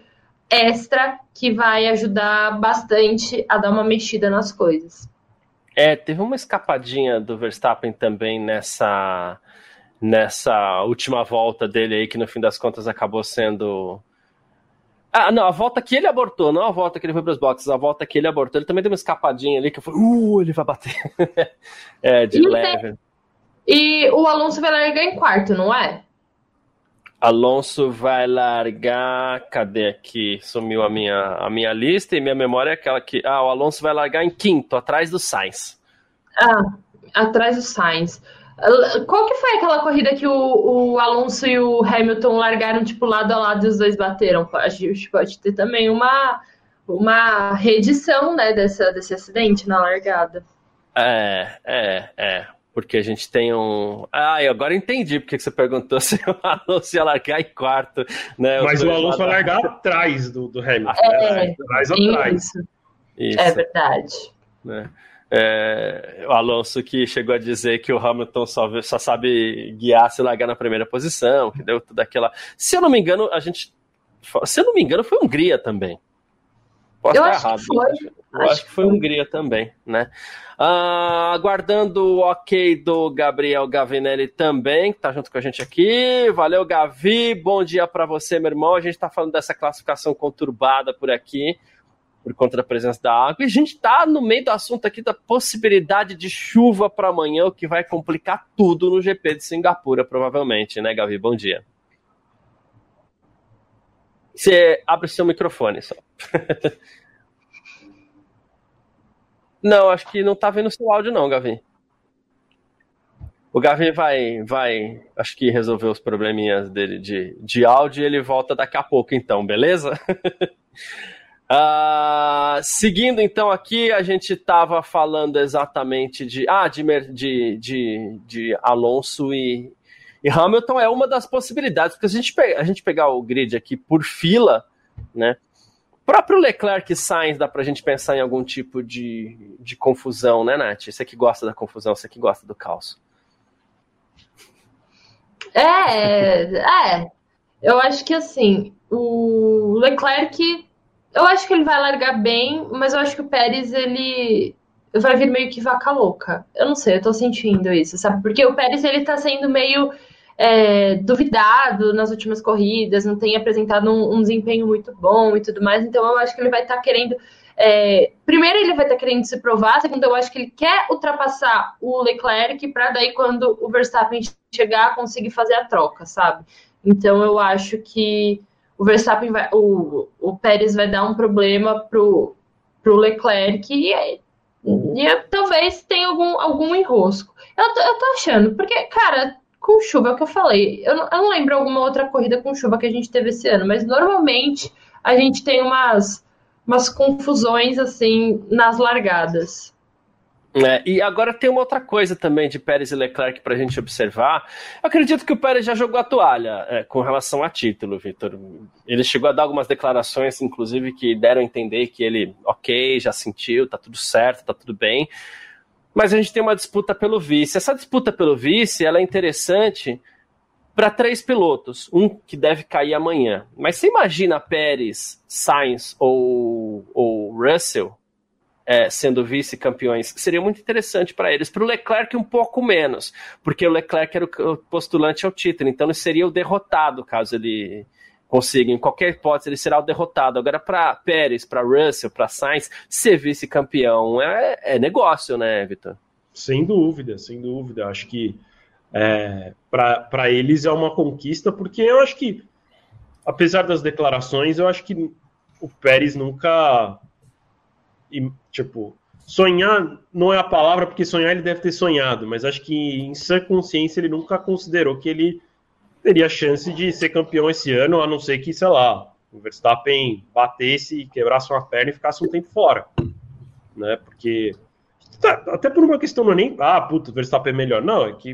extra que vai ajudar bastante a dar uma mexida nas coisas. É, teve uma escapadinha do Verstappen também nessa nessa última volta dele aí que no fim das contas acabou sendo ah, não, a volta que ele abortou, não a volta que ele foi para os boxes, a volta que ele abortou, ele também deu uma escapadinha ali que eu falei, uh, ele vai bater. é, de e leve. Tem... E o Alonso vai largar em quarto, não é? Alonso vai largar. Cadê aqui? Sumiu a minha, a minha lista e minha memória é aquela que. Ah, o Alonso vai largar em quinto, atrás do Sainz. Ah, atrás do Sainz. Qual que foi aquela corrida que o, o Alonso e o Hamilton largaram, tipo, lado a lado e os dois bateram? A gente pode ter também uma, uma reedição, né, dessa, desse acidente na largada. É, é, é porque a gente tem um. Ah, eu agora entendi porque você perguntou se o Alonso ia largar em quarto. Né? Mas o Alonso vai largar atrás do, do Hamilton. É, né? Atrás atrás. Isso. isso. É verdade. Né? É, o Alonso que chegou a dizer que o Hamilton só, só sabe guiar se largar na primeira posição, que deu toda aquela. Se eu não me engano, a gente. Se eu não me engano, foi Hungria também. Posso eu acho errado. Que foi. Eu acho, acho que foi Hungria também, né? Uh, aguardando o ok do Gabriel Gavinelli também, que tá junto com a gente aqui. Valeu, Gavi. Bom dia para você, meu irmão. A gente tá falando dessa classificação conturbada por aqui, por conta da presença da água. E a gente tá no meio do assunto aqui da possibilidade de chuva para amanhã, o que vai complicar tudo no GP de Singapura, provavelmente, né, Gavi? Bom dia. Você abre seu microfone só. não, acho que não tá vendo seu áudio não, Gavi. O Gavi vai, vai, acho que resolver os probleminhas dele de, de áudio e ele volta daqui a pouco então, beleza? Uh, seguindo então aqui, a gente estava falando exatamente de, ah, de, de, de, de Alonso e, e, Hamilton é uma das possibilidades, porque se a gente, a gente pegar o grid aqui por fila, né? O próprio Leclerc e Sainz dá pra gente pensar em algum tipo de, de confusão, né, Nath? Você que gosta da confusão, você que gosta do caos. É, é. Eu acho que assim, o Leclerc eu acho que ele vai largar bem, mas eu acho que o Pérez, ele vai vir meio que vaca louca. Eu não sei, eu tô sentindo isso, sabe? Porque o Pérez, ele tá sendo meio é, duvidado nas últimas corridas, não tem apresentado um, um, desempenho muito bom e tudo mais, então eu acho que ele vai estar tá querendo. É, primeiro, ele vai estar tá querendo se provar, segundo, eu acho que ele quer ultrapassar o Leclerc para daí, quando o Verstappen chegar, conseguir fazer a troca, sabe? Então eu acho que o Verstappen vai, o, o Pérez vai dar um problema pro, pro Leclerc e, e talvez tenha algum, algum enrosco. Eu eu tô achando, porque, cara, com chuva, é o que eu falei. Eu não, eu não lembro alguma outra corrida com chuva que a gente teve esse ano, mas normalmente a gente tem umas, umas confusões assim nas largadas. É, e agora tem uma outra coisa também de Pérez e Leclerc para a gente observar. Eu acredito que o Pérez já jogou a toalha é, com relação a título, Vitor. Ele chegou a dar algumas declarações, inclusive, que deram a entender que ele, ok, já sentiu, tá tudo certo, tá tudo bem. Mas a gente tem uma disputa pelo vice. Essa disputa pelo vice ela é interessante para três pilotos, um que deve cair amanhã. Mas você imagina Pérez, Sainz ou, ou Russell é, sendo vice-campeões, seria muito interessante para eles. Para o Leclerc, um pouco menos, porque o Leclerc era o postulante ao título, então ele seria o derrotado caso ele consiga. Em qualquer hipótese, ele será o derrotado. Agora, para Pérez, para Russell, para Sainz, ser vice-campeão é, é, negócio, né, Vitor? Sem dúvida, sem dúvida. Acho que é, para eles é uma conquista, porque eu acho que, apesar das declarações, eu acho que o Pérez nunca e, tipo, sonhar não é a palavra, porque sonhar ele deve ter sonhado, mas acho que em sua consciência ele nunca considerou que ele teria chance de ser campeão esse ano, a não ser que, sei lá, o Verstappen batesse, quebrasse uma perna e ficasse um tempo fora. Né? Porque. Tá, até por uma questão não é nem. Ah, puto, o Verstappen é melhor. Não, é que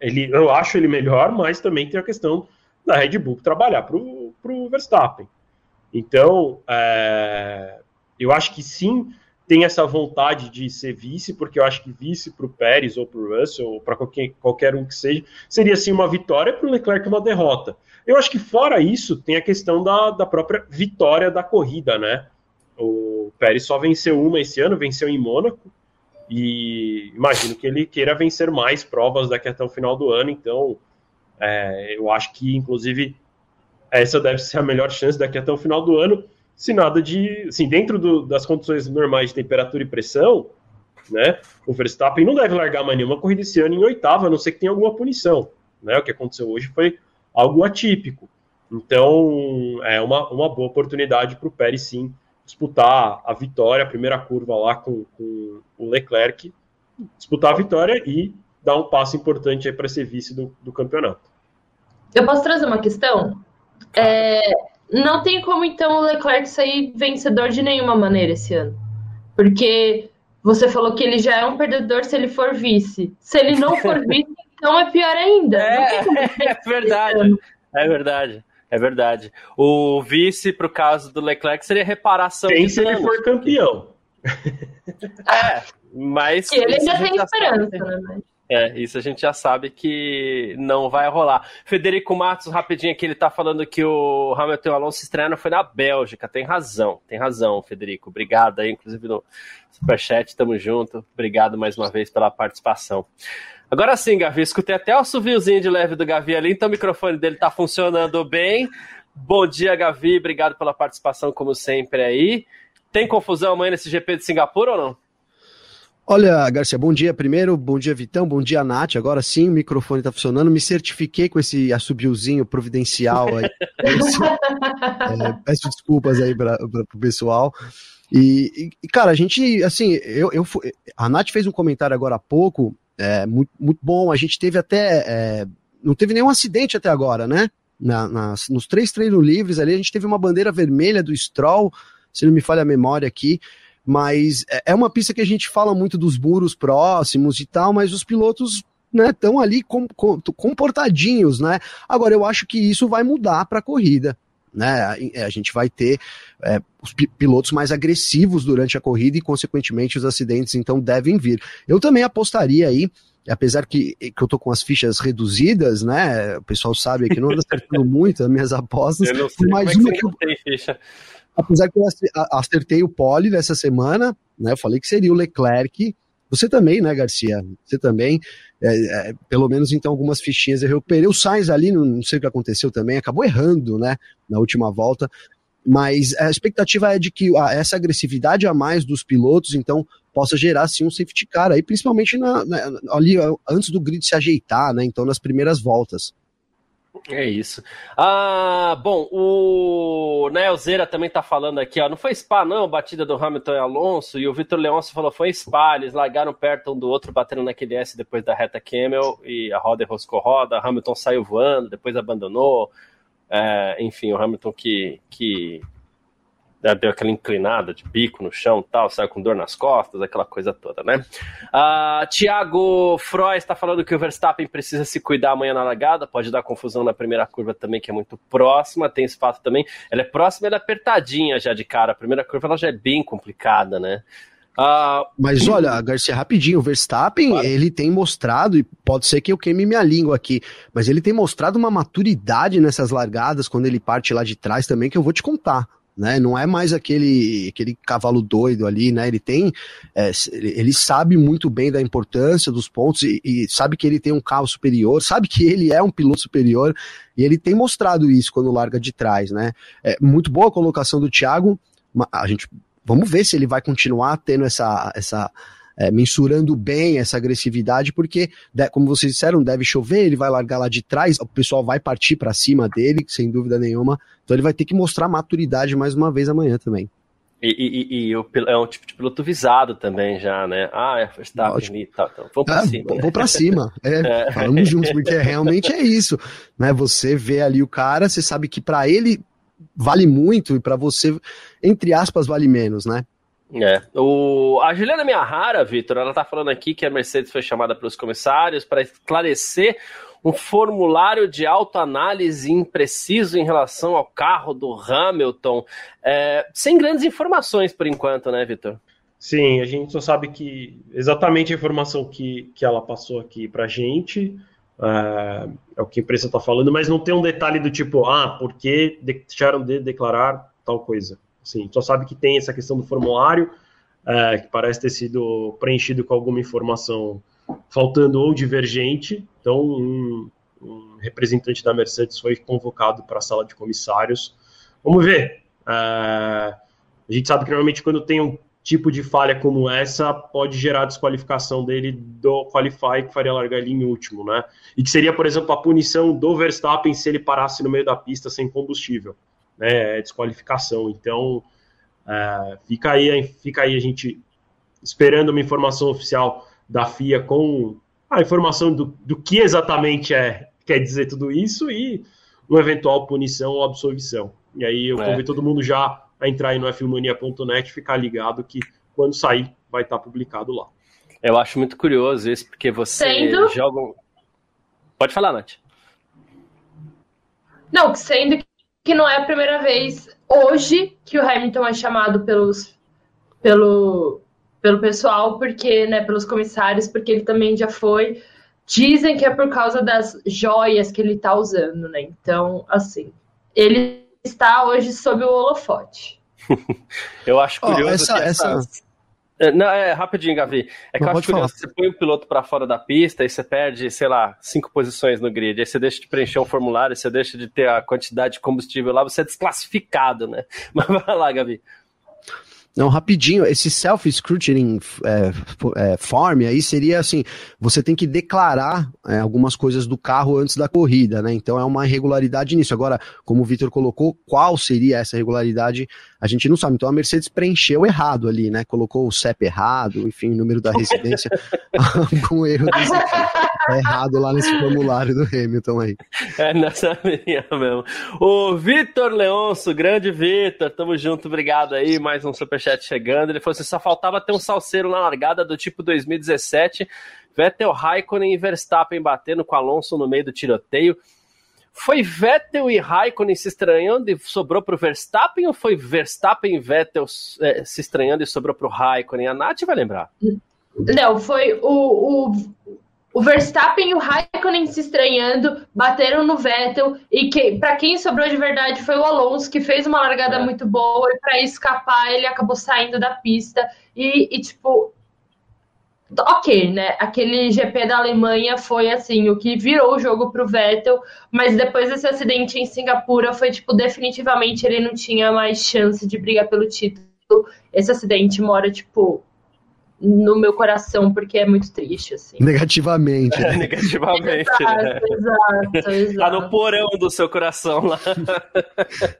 ele, eu acho ele melhor, mas também tem a questão da Red Bull trabalhar para o Verstappen. Então, é, eu acho que sim, tem essa vontade de ser vice, porque eu acho que vice para o Pérez ou para o Russell, ou para qualquer, qualquer um que seja, seria sim uma vitória para o Leclerc uma derrota. Eu acho que fora isso, tem a questão da, da própria vitória da corrida, né? O Pérez só venceu uma esse ano, venceu em Mônaco, e imagino que ele queira vencer mais provas daqui até o final do ano, então é, eu acho que, inclusive, essa deve ser a melhor chance daqui até o final do ano se nada de. Assim, dentro do, das condições normais de temperatura e pressão, né? O Verstappen não deve largar mais nenhuma corrida esse ano em oitava, a não ser que tenha alguma punição. Né? O que aconteceu hoje foi algo atípico. Então, é uma, uma boa oportunidade para o Pérez, sim, disputar a vitória, a primeira curva lá com, com o Leclerc, disputar a vitória e dar um passo importante para ser vice do, do campeonato. Eu posso trazer uma questão? É, não tem como, então, o Leclerc sair vencedor de nenhuma maneira esse ano. Porque você falou que ele já é um perdedor se ele for vice. Se ele não for vice, então é pior ainda. É, é verdade. É verdade. É verdade. O vice, pro caso do Leclerc, seria reparação Quem se ele for campeão. É, mas. E ele ainda tem esperança, né? É, isso a gente já sabe que não vai rolar. Federico Matos, rapidinho aqui, ele tá falando que o Hamilton Alonso estreando foi na Bélgica. Tem razão, tem razão, Federico. Obrigado aí, inclusive no Superchat, tamo junto. Obrigado mais uma vez pela participação. Agora sim, Gavi, escutei até o suviozinho de leve do Gavi ali, então o microfone dele tá funcionando bem. Bom dia, Gavi, obrigado pela participação, como sempre aí. Tem confusão amanhã nesse GP de Singapura ou não? Olha, Garcia, bom dia primeiro, bom dia Vitão, bom dia Nath. Agora sim o microfone está funcionando. Me certifiquei com esse assobiozinho providencial aí. é, peço desculpas aí para o pessoal. E, e, cara, a gente, assim, eu, eu, a Nath fez um comentário agora há pouco, é, muito, muito bom. A gente teve até. É, não teve nenhum acidente até agora, né? Na, nas, nos três treinos livres ali, a gente teve uma bandeira vermelha do Stroll se não me falha a memória aqui, mas é, é uma pista que a gente fala muito dos muros próximos e tal, mas os pilotos estão né, ali com, com, comportadinhos, né? Agora eu acho que isso vai mudar para a corrida. Né, a gente vai ter é, os pilotos mais agressivos durante a corrida e, consequentemente, os acidentes então devem vir. Eu também apostaria aí apesar que, que eu tô com as fichas reduzidas, né? O pessoal sabe que não anda acertando muito as minhas apostas. Eu não sei mais é uma que, que eu... tem ficha. Apesar que eu acertei o pole nessa semana, né? Eu falei que seria o Leclerc. Você também, né, Garcia? Você também. É, é, pelo menos então algumas fichinhas eu recuperei. O Sainz ali, não, não sei o que aconteceu também, acabou errando, né? Na última volta. Mas a expectativa é de que ah, essa agressividade a mais dos pilotos, então, possa gerar sim um safety car aí, principalmente na, na, ali antes do grid se ajeitar, né? Então, nas primeiras voltas. É isso. Ah, bom, o Nelzeira também tá falando aqui, ó. Não foi spa, não, batida do Hamilton e Alonso. E o Vitor Leoncio falou: foi spa, eles largaram perto um do outro, batendo naquele S depois da reta Camel, e a roda enroscou roda. Hamilton saiu voando, depois abandonou. É, enfim, o Hamilton que, que deu aquela inclinada de bico no chão tal, saiu com dor nas costas, aquela coisa toda, né? Uh, Tiago Froy está falando que o Verstappen precisa se cuidar amanhã na largada, pode dar confusão na primeira curva também, que é muito próxima, tem esse fato também. Ela é próxima, ela é apertadinha já de cara, a primeira curva ela já é bem complicada, né? Uh, Mas olha, Garcia, rapidinho, o Verstappen, claro. ele tem mostrado, e pode ser que eu queime minha língua aqui, mas ele tem mostrado uma maturidade nessas largadas, quando ele parte lá de trás também, que eu vou te contar. Né? Não é mais aquele, aquele cavalo doido ali, né? Ele tem, é, ele sabe muito bem da importância dos pontos e, e, sabe que ele tem um carro superior, sabe que ele é um piloto superior e ele tem mostrado isso quando larga de trás, né? É muito boa a colocação do Thiago. A gente vamos ver se ele vai continuar tendo essa, essa é, mensurando bem essa agressividade, porque, como vocês disseram, deve chover, ele vai largar lá de trás, o pessoal vai partir para cima dele, sem dúvida nenhuma. Então ele vai ter que mostrar maturidade mais uma vez amanhã também. E, e, e, é um tipo de piloto visado também já, né? Ah, é Verstappen e tal. Então, vamos pra é, cima. Né? Vou pra cima. É, é. Falamos juntos, porque realmente é isso. Né? Você vê ali o cara, você sabe que para ele vale muito e para você, entre aspas, vale menos, né? É. O, a Juliana Miahara, Vitor, ela tá falando aqui que a Mercedes foi chamada pelos comissários para esclarecer um formulário de autoanálise impreciso em relação ao carro do Hamilton, é, sem grandes informações por enquanto, né, Vitor? Sim, a gente só sabe que exatamente a informação que, que ela passou aqui pra gente é, é o que a imprensa está falando, mas não tem um detalhe do tipo, ah, por que deixaram de declarar tal coisa? Assim, só sabe que tem essa questão do formulário, é, que parece ter sido preenchido com alguma informação faltando ou divergente. Então, um, um representante da Mercedes foi convocado para a sala de comissários. Vamos ver. É, a gente sabe que normalmente quando tem um tipo de falha como essa pode gerar desqualificação dele do Qualify, que faria largar ele em último, né? E que seria, por exemplo, a punição do Verstappen se ele parasse no meio da pista sem combustível, né? É desqualificação. Então, é, fica, aí, fica aí a gente esperando uma informação oficial da FIA com a informação do, do que exatamente é quer dizer tudo isso e uma eventual punição ou absolvição. E aí eu é. convido todo mundo já a entrar aí no fmania.net, ficar ligado que quando sair vai estar publicado lá. Eu acho muito curioso isso, porque você sendo... joga. Pode falar, Nath. Não, sendo que não é a primeira vez hoje que o Hamilton é chamado pelos, pelo, pelo pessoal, porque, né, pelos comissários, porque ele também já foi. Dizem que é por causa das joias que ele está usando, né? Então, assim, ele está hoje sob o holofote. eu acho curioso oh, essa, que essa... É, não, é rapidinho, Gavi. É que Não, eu acho curioso, você põe o piloto para fora da pista e você perde, sei lá, cinco posições no grid. Aí você deixa de preencher um formulário, você deixa de ter a quantidade de combustível lá, você é desclassificado, né? Mas vai lá, Gavi. Não, rapidinho, esse self-scrutiny é, é, form aí seria assim, você tem que declarar é, algumas coisas do carro antes da corrida, né? Então é uma irregularidade nisso. Agora, como o Vitor colocou, qual seria essa regularidade? A gente não sabe. Então a Mercedes preencheu errado ali, né? Colocou o CEP errado, enfim, número da residência, algum erro desse tá errado lá nesse formulário do Hamilton aí. É nessa linha mesmo. O Vitor Leonço, grande Vitor, tamo junto, obrigado aí. Mais um superchat chegando. Ele falou assim: só faltava ter um salseiro na largada do tipo 2017. Vettel, Raikkonen e Verstappen batendo com Alonso no meio do tiroteio. Foi Vettel e Raikkonen se estranhando e sobrou para o Verstappen ou foi Verstappen e Vettel é, se estranhando e sobrou para o Raikkonen? A Nath vai lembrar. Não, foi o, o, o Verstappen e o Raikkonen se estranhando, bateram no Vettel e que, para quem sobrou de verdade foi o Alonso, que fez uma largada é. muito boa e para escapar ele acabou saindo da pista e, e tipo ok, né? Aquele GP da Alemanha foi assim, o que virou o jogo pro Vettel, mas depois desse acidente em Singapura foi tipo, definitivamente ele não tinha mais chance de brigar pelo título. Esse acidente mora, tipo, no meu coração, porque é muito triste, assim. Negativamente. Né? É, negativamente, exato, né? Exato, exato. Tá no porão do seu coração lá.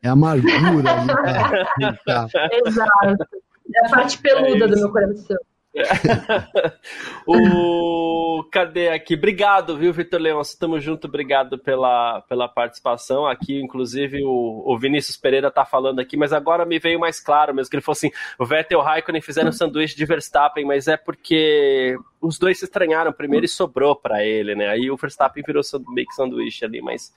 É amargura ali, tá? Exato. É a parte peluda é do meu coração. o cadê aqui? Obrigado, viu, Vitor Leão? Estamos junto, obrigado pela, pela participação. Aqui, inclusive, o, o Vinícius Pereira tá falando aqui, mas agora me veio mais claro mesmo que ele falou assim: o Vettel e o Raikkonen fizeram um sanduíche de Verstappen, mas é porque os dois se estranharam primeiro e sobrou para ele, né? Aí o Verstappen virou meio que sanduíche ali, mas.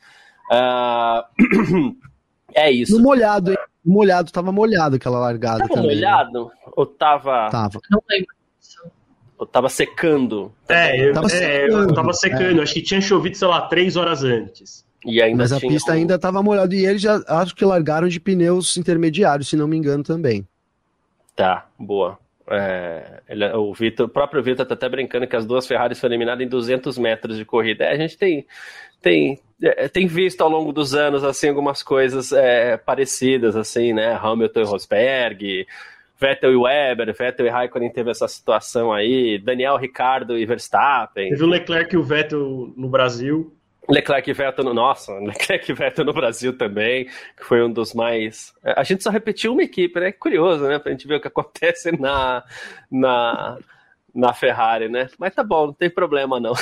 Uh... é isso. No molhado, hein? molhado, tava molhado aquela largada tava também. Né? molhado? Ou tava. Tava. Não lembro. Eu tava secando. É, eu tava, é, secando, eu tava secando. É. Acho que tinha chovido, sei lá, três horas antes. E ainda Mas a pista ainda tava molhada. E eles já acho que largaram de pneus intermediários, se não me engano, também. Tá, boa. É, ele, o, Victor, o próprio Vitor tá até brincando que as duas Ferraris foram eliminadas em 200 metros de corrida. É, a gente tem, tem, é, tem visto ao longo dos anos assim algumas coisas é, parecidas, assim, né? Hamilton e Rosberg, Vettel e Weber, Vettel e Raikkonen teve essa situação aí, Daniel Ricardo e Verstappen. Teve o Leclerc e o Vettel no Brasil. Leclerc e Vettel no. Nossa, Leclerc e Vettel no Brasil também, que foi um dos mais. A gente só repetiu uma equipe, né? Curioso, né? Pra gente ver o que acontece na, na, na Ferrari, né? Mas tá bom, não tem problema não.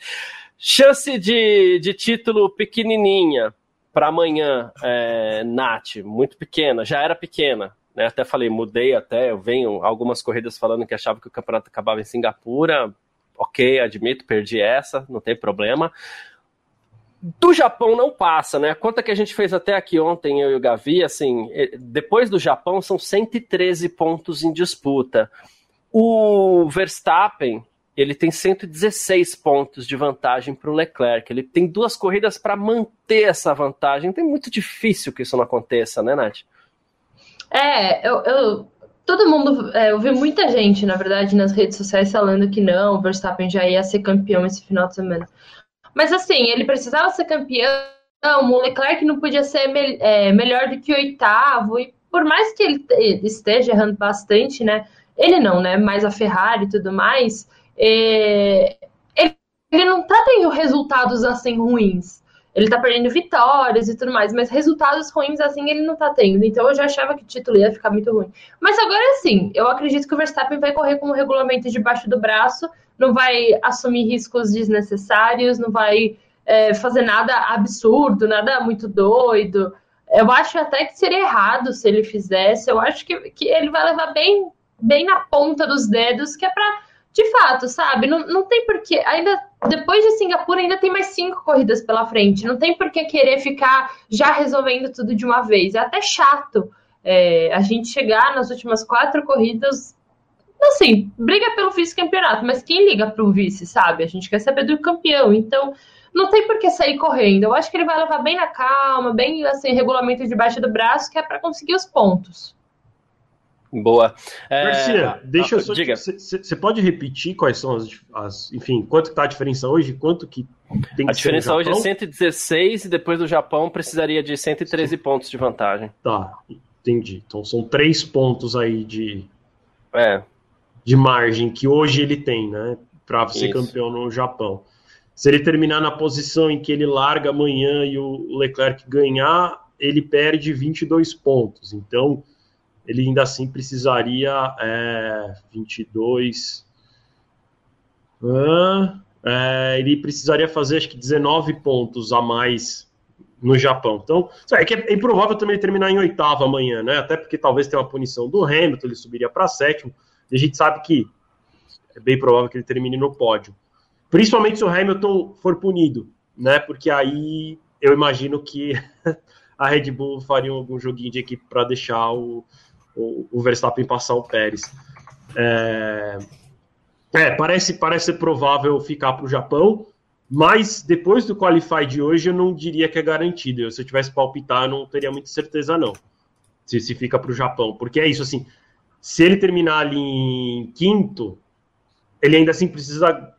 Chance de, de título pequenininha para amanhã, é, Nath, muito pequena, já era pequena, né? Até falei, mudei até, eu venho algumas corridas falando que achava que o campeonato acabava em Singapura. Ok, admito, perdi essa, não tem problema. Do Japão não passa, né? A conta que a gente fez até aqui ontem, eu e o Gavi, assim, depois do Japão são 113 pontos em disputa. O Verstappen, ele tem 116 pontos de vantagem para o Leclerc. Ele tem duas corridas para manter essa vantagem. Então é muito difícil que isso não aconteça, né, Nath? É, eu, eu todo mundo, é, eu vi muita gente, na verdade, nas redes sociais falando que não, o Verstappen já ia ser campeão esse final de semana. Mas assim, ele precisava ser campeão, o Leclerc não podia ser me, é, melhor do que oitavo, e por mais que ele esteja errando bastante, né? Ele não, né? Mas a Ferrari e tudo mais, é, ele, ele não tá tendo resultados assim ruins ele tá perdendo vitórias e tudo mais, mas resultados ruins assim ele não tá tendo. Então eu já achava que o título ia ficar muito ruim. Mas agora assim, eu acredito que o Verstappen vai correr com o regulamento debaixo do braço, não vai assumir riscos desnecessários, não vai é, fazer nada absurdo, nada muito doido. Eu acho até que seria errado se ele fizesse. Eu acho que, que ele vai levar bem, bem na ponta dos dedos, que é para de fato, sabe? Não, não tem porquê. Ainda depois de Singapura, ainda tem mais cinco corridas pela frente. Não tem por que querer ficar já resolvendo tudo de uma vez. É até chato é, a gente chegar nas últimas quatro corridas. Assim, briga pelo vice-campeonato, mas quem liga para o vice, sabe? A gente quer saber do campeão. Então, não tem por que sair correndo. Eu acho que ele vai levar bem na calma, bem assim, regulamento debaixo do braço, que é para conseguir os pontos. Boa. É... Garcia, deixa ah, eu só. Diga. Você pode repetir quais são as, as. Enfim, quanto está a diferença hoje? Quanto que tem que A diferença hoje é 116 e depois do Japão precisaria de 113 Sim. pontos de vantagem. Tá, entendi. Então são três pontos aí de. É. De margem que hoje ele tem, né? Para ser Isso. campeão no Japão. Se ele terminar na posição em que ele larga amanhã e o Leclerc ganhar, ele perde 22 pontos. Então ele ainda assim precisaria é, 22. Ah, é, ele precisaria fazer acho que 19 pontos a mais no Japão. Então, é que é improvável também ele terminar em oitavo amanhã, né? Até porque talvez tenha uma punição do Hamilton, ele subiria para sétimo. E a gente sabe que é bem provável que ele termine no pódio. Principalmente se o Hamilton for punido, né? Porque aí eu imagino que a Red Bull faria algum joguinho de equipe para deixar o, o, Verstappen passar o Pérez. É, é, parece, parece provável ficar para o Japão, mas depois do Qualify de hoje eu não diria que é garantido. Se eu tivesse palpitar, eu não teria muita certeza, não. Se, se fica para o Japão. Porque é isso, assim, se ele terminar ali em quinto, ele ainda assim precisa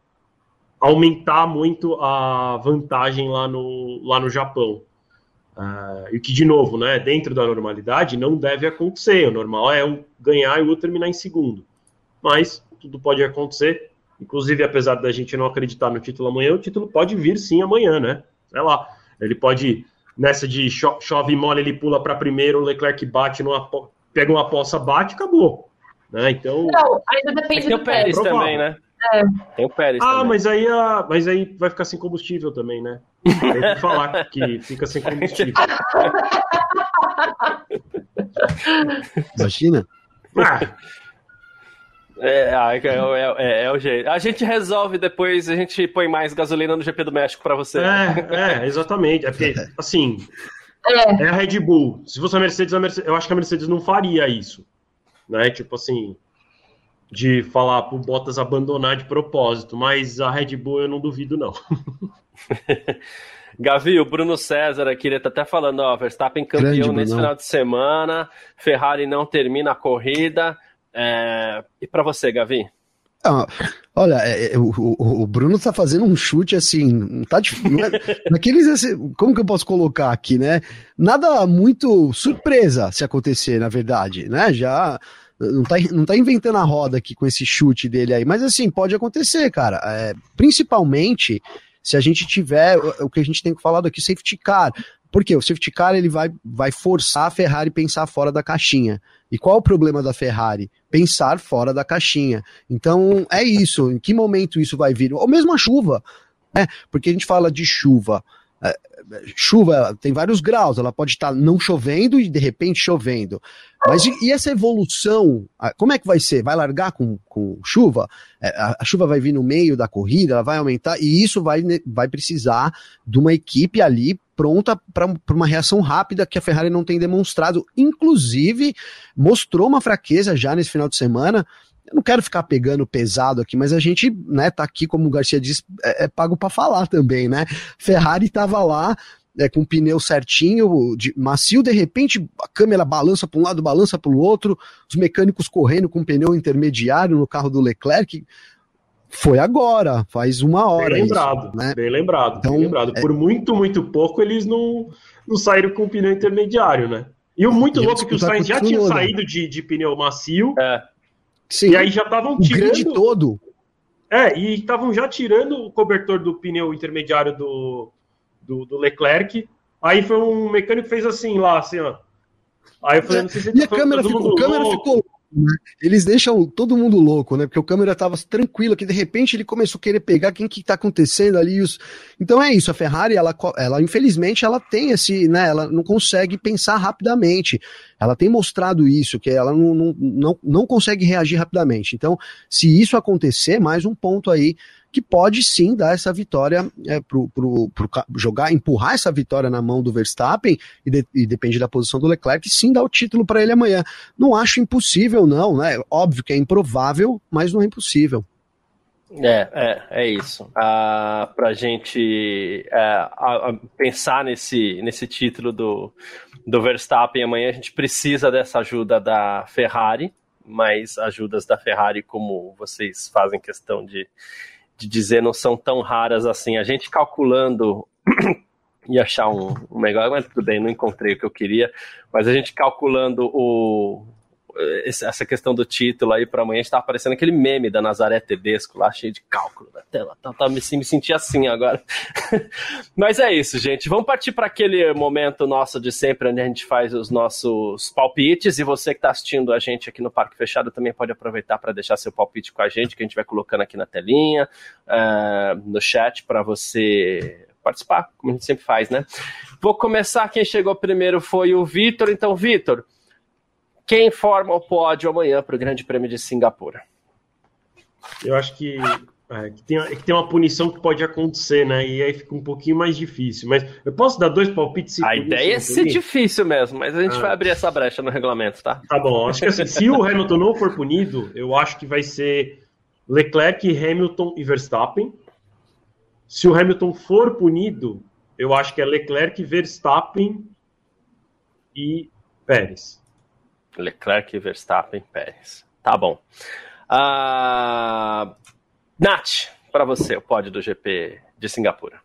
aumentar muito a vantagem lá no, lá no Japão. Uh, e que, de novo, né, dentro da normalidade, não deve acontecer. O normal é um ganhar e o outro terminar em segundo. Mas tudo pode acontecer. Inclusive, apesar da gente não acreditar no título amanhã, o título pode vir sim amanhã, né? Sei lá. Ele pode, nessa de cho chove e mole, ele pula para primeiro, o Leclerc bate, numa, pega uma poça, bate acabou. Né? Então. Não, ainda depende do Pérez também, né? É. Tem o Pérez. Ah, também. mas aí, a, mas aí vai ficar sem combustível também, né? Tem que falar que fica sem combustível. Imagina? Ah, é, é, é, é, o jeito. A gente resolve depois, a gente põe mais gasolina no GP do México para você. É, é, exatamente. É porque, assim, é. a Red Bull. Se fosse a Mercedes, a Mercedes, eu acho que a Mercedes não faria isso. Né? Tipo assim, de falar pro Bottas abandonar de propósito, mas a Red Bull eu não duvido, não. Gavi, o Bruno César aqui, ele tá até falando, ó, Verstappen campeão Grande, nesse Bruno. final de semana, Ferrari não termina a corrida. É... E para você, Gavi? Ah, olha, é, é, o, o, Bruno tá fazendo um chute assim, não tá difícil. É, naqueles, assim, como que eu posso colocar aqui, né? Nada muito surpresa se acontecer, na verdade, né? Já não tá, não tá inventando a roda aqui com esse chute dele aí, mas assim, pode acontecer, cara. É, principalmente se a gente tiver o que a gente tem falado aqui, safety car. Porque o safety car ele vai, vai forçar a Ferrari pensar fora da caixinha. E qual é o problema da Ferrari? Pensar fora da caixinha. Então é isso. Em que momento isso vai vir? Ou mesmo a chuva. Né? Porque a gente fala de chuva. É, chuva tem vários graus, ela pode estar não chovendo e de repente chovendo. Mas e, essa evolução, como é que vai ser? Vai largar com, com chuva? É, a, chuva vai vir no meio da corrida, ela vai aumentar, e isso vai, vai precisar de uma equipe ali pronta para uma reação rápida que a Ferrari não tem demonstrado. Inclusive, mostrou uma fraqueza já nesse final de semana eu não quero ficar pegando pesado aqui, mas a gente, né, tá aqui, como o Garcia disse, é, é pago para falar também, né? Ferrari tava lá, é, com o pneu certinho, de, macio, de repente a câmera balança para um lado, balança para o outro, os mecânicos correndo com pneu intermediário no carro do Leclerc. Foi agora, faz uma hora. Bem lembrado, isso, né? bem lembrado, então, bem lembrado. É Por muito, muito pouco eles não, não saíram com o pneu intermediário, né? E o muito e louco é que o Sainz já tinha saído de, de pneu macio. É Sim. E aí já estavam tirando. O grid todo. É, e estavam já tirando o cobertor do pneu intermediário do, do, do, Leclerc. Aí foi um mecânico que fez assim lá, assim, ó. Aí eu falei, não sei se e a câmera, ficou, a câmera ficou né? Eles deixam todo mundo louco, né? Porque o câmera tava tranquilo, que de repente ele começou a querer pegar quem que tá acontecendo ali. Os... Então é isso, a Ferrari, ela, ela infelizmente, ela tem esse, né? Ela não consegue pensar rapidamente. Ela tem mostrado isso, que ela não, não, não, não consegue reagir rapidamente. Então, se isso acontecer, mais um ponto aí que pode sim dar essa vitória é, pro, pro, pro, jogar, empurrar essa vitória na mão do Verstappen e, de, e depende da posição do Leclerc, sim dar o título para ele amanhã. Não acho impossível, não, né? Óbvio que é improvável, mas não é impossível. É, é, é isso. Ah, para gente é, a, a pensar nesse, nesse título do, do Verstappen amanhã, a gente precisa dessa ajuda da Ferrari, mas ajudas da Ferrari, como vocês fazem questão de, de dizer não são tão raras assim. A gente calculando e achar um, um melhor, mas tudo bem, não encontrei o que eu queria, mas a gente calculando o essa questão do título aí para amanhã, está aparecendo aquele meme da Nazaré Tedesco lá, cheio de cálculo na tela. Tá, tá, me, me senti assim agora. Mas é isso, gente. Vamos partir para aquele momento nosso de sempre, onde a gente faz os nossos palpites. E você que está assistindo a gente aqui no Parque Fechado também pode aproveitar para deixar seu palpite com a gente, que a gente vai colocando aqui na telinha, uh, no chat, para você participar, como a gente sempre faz, né? Vou começar. Quem chegou primeiro foi o Vitor. Então, Vitor, quem forma o pódio amanhã para o Grande Prêmio de Singapura? Eu acho que, é, que, tem, que, tem, uma punição que pode acontecer, né? E aí fica um pouquinho mais difícil. Mas eu posso dar dois palpites? A ideia é ser difícil mesmo, mas a gente ah. vai abrir essa brecha no regulamento, tá? Tá bom. Acho que assim, se o Hamilton não for punido, eu acho que vai ser Leclerc, Hamilton e Verstappen. Se o Hamilton for punido, eu acho que é Leclerc, Verstappen e Pérez. Leclerc, Verstappen, Pérez. Tá bom. Uh... Nath, para você, o pódio do GP de Singapura.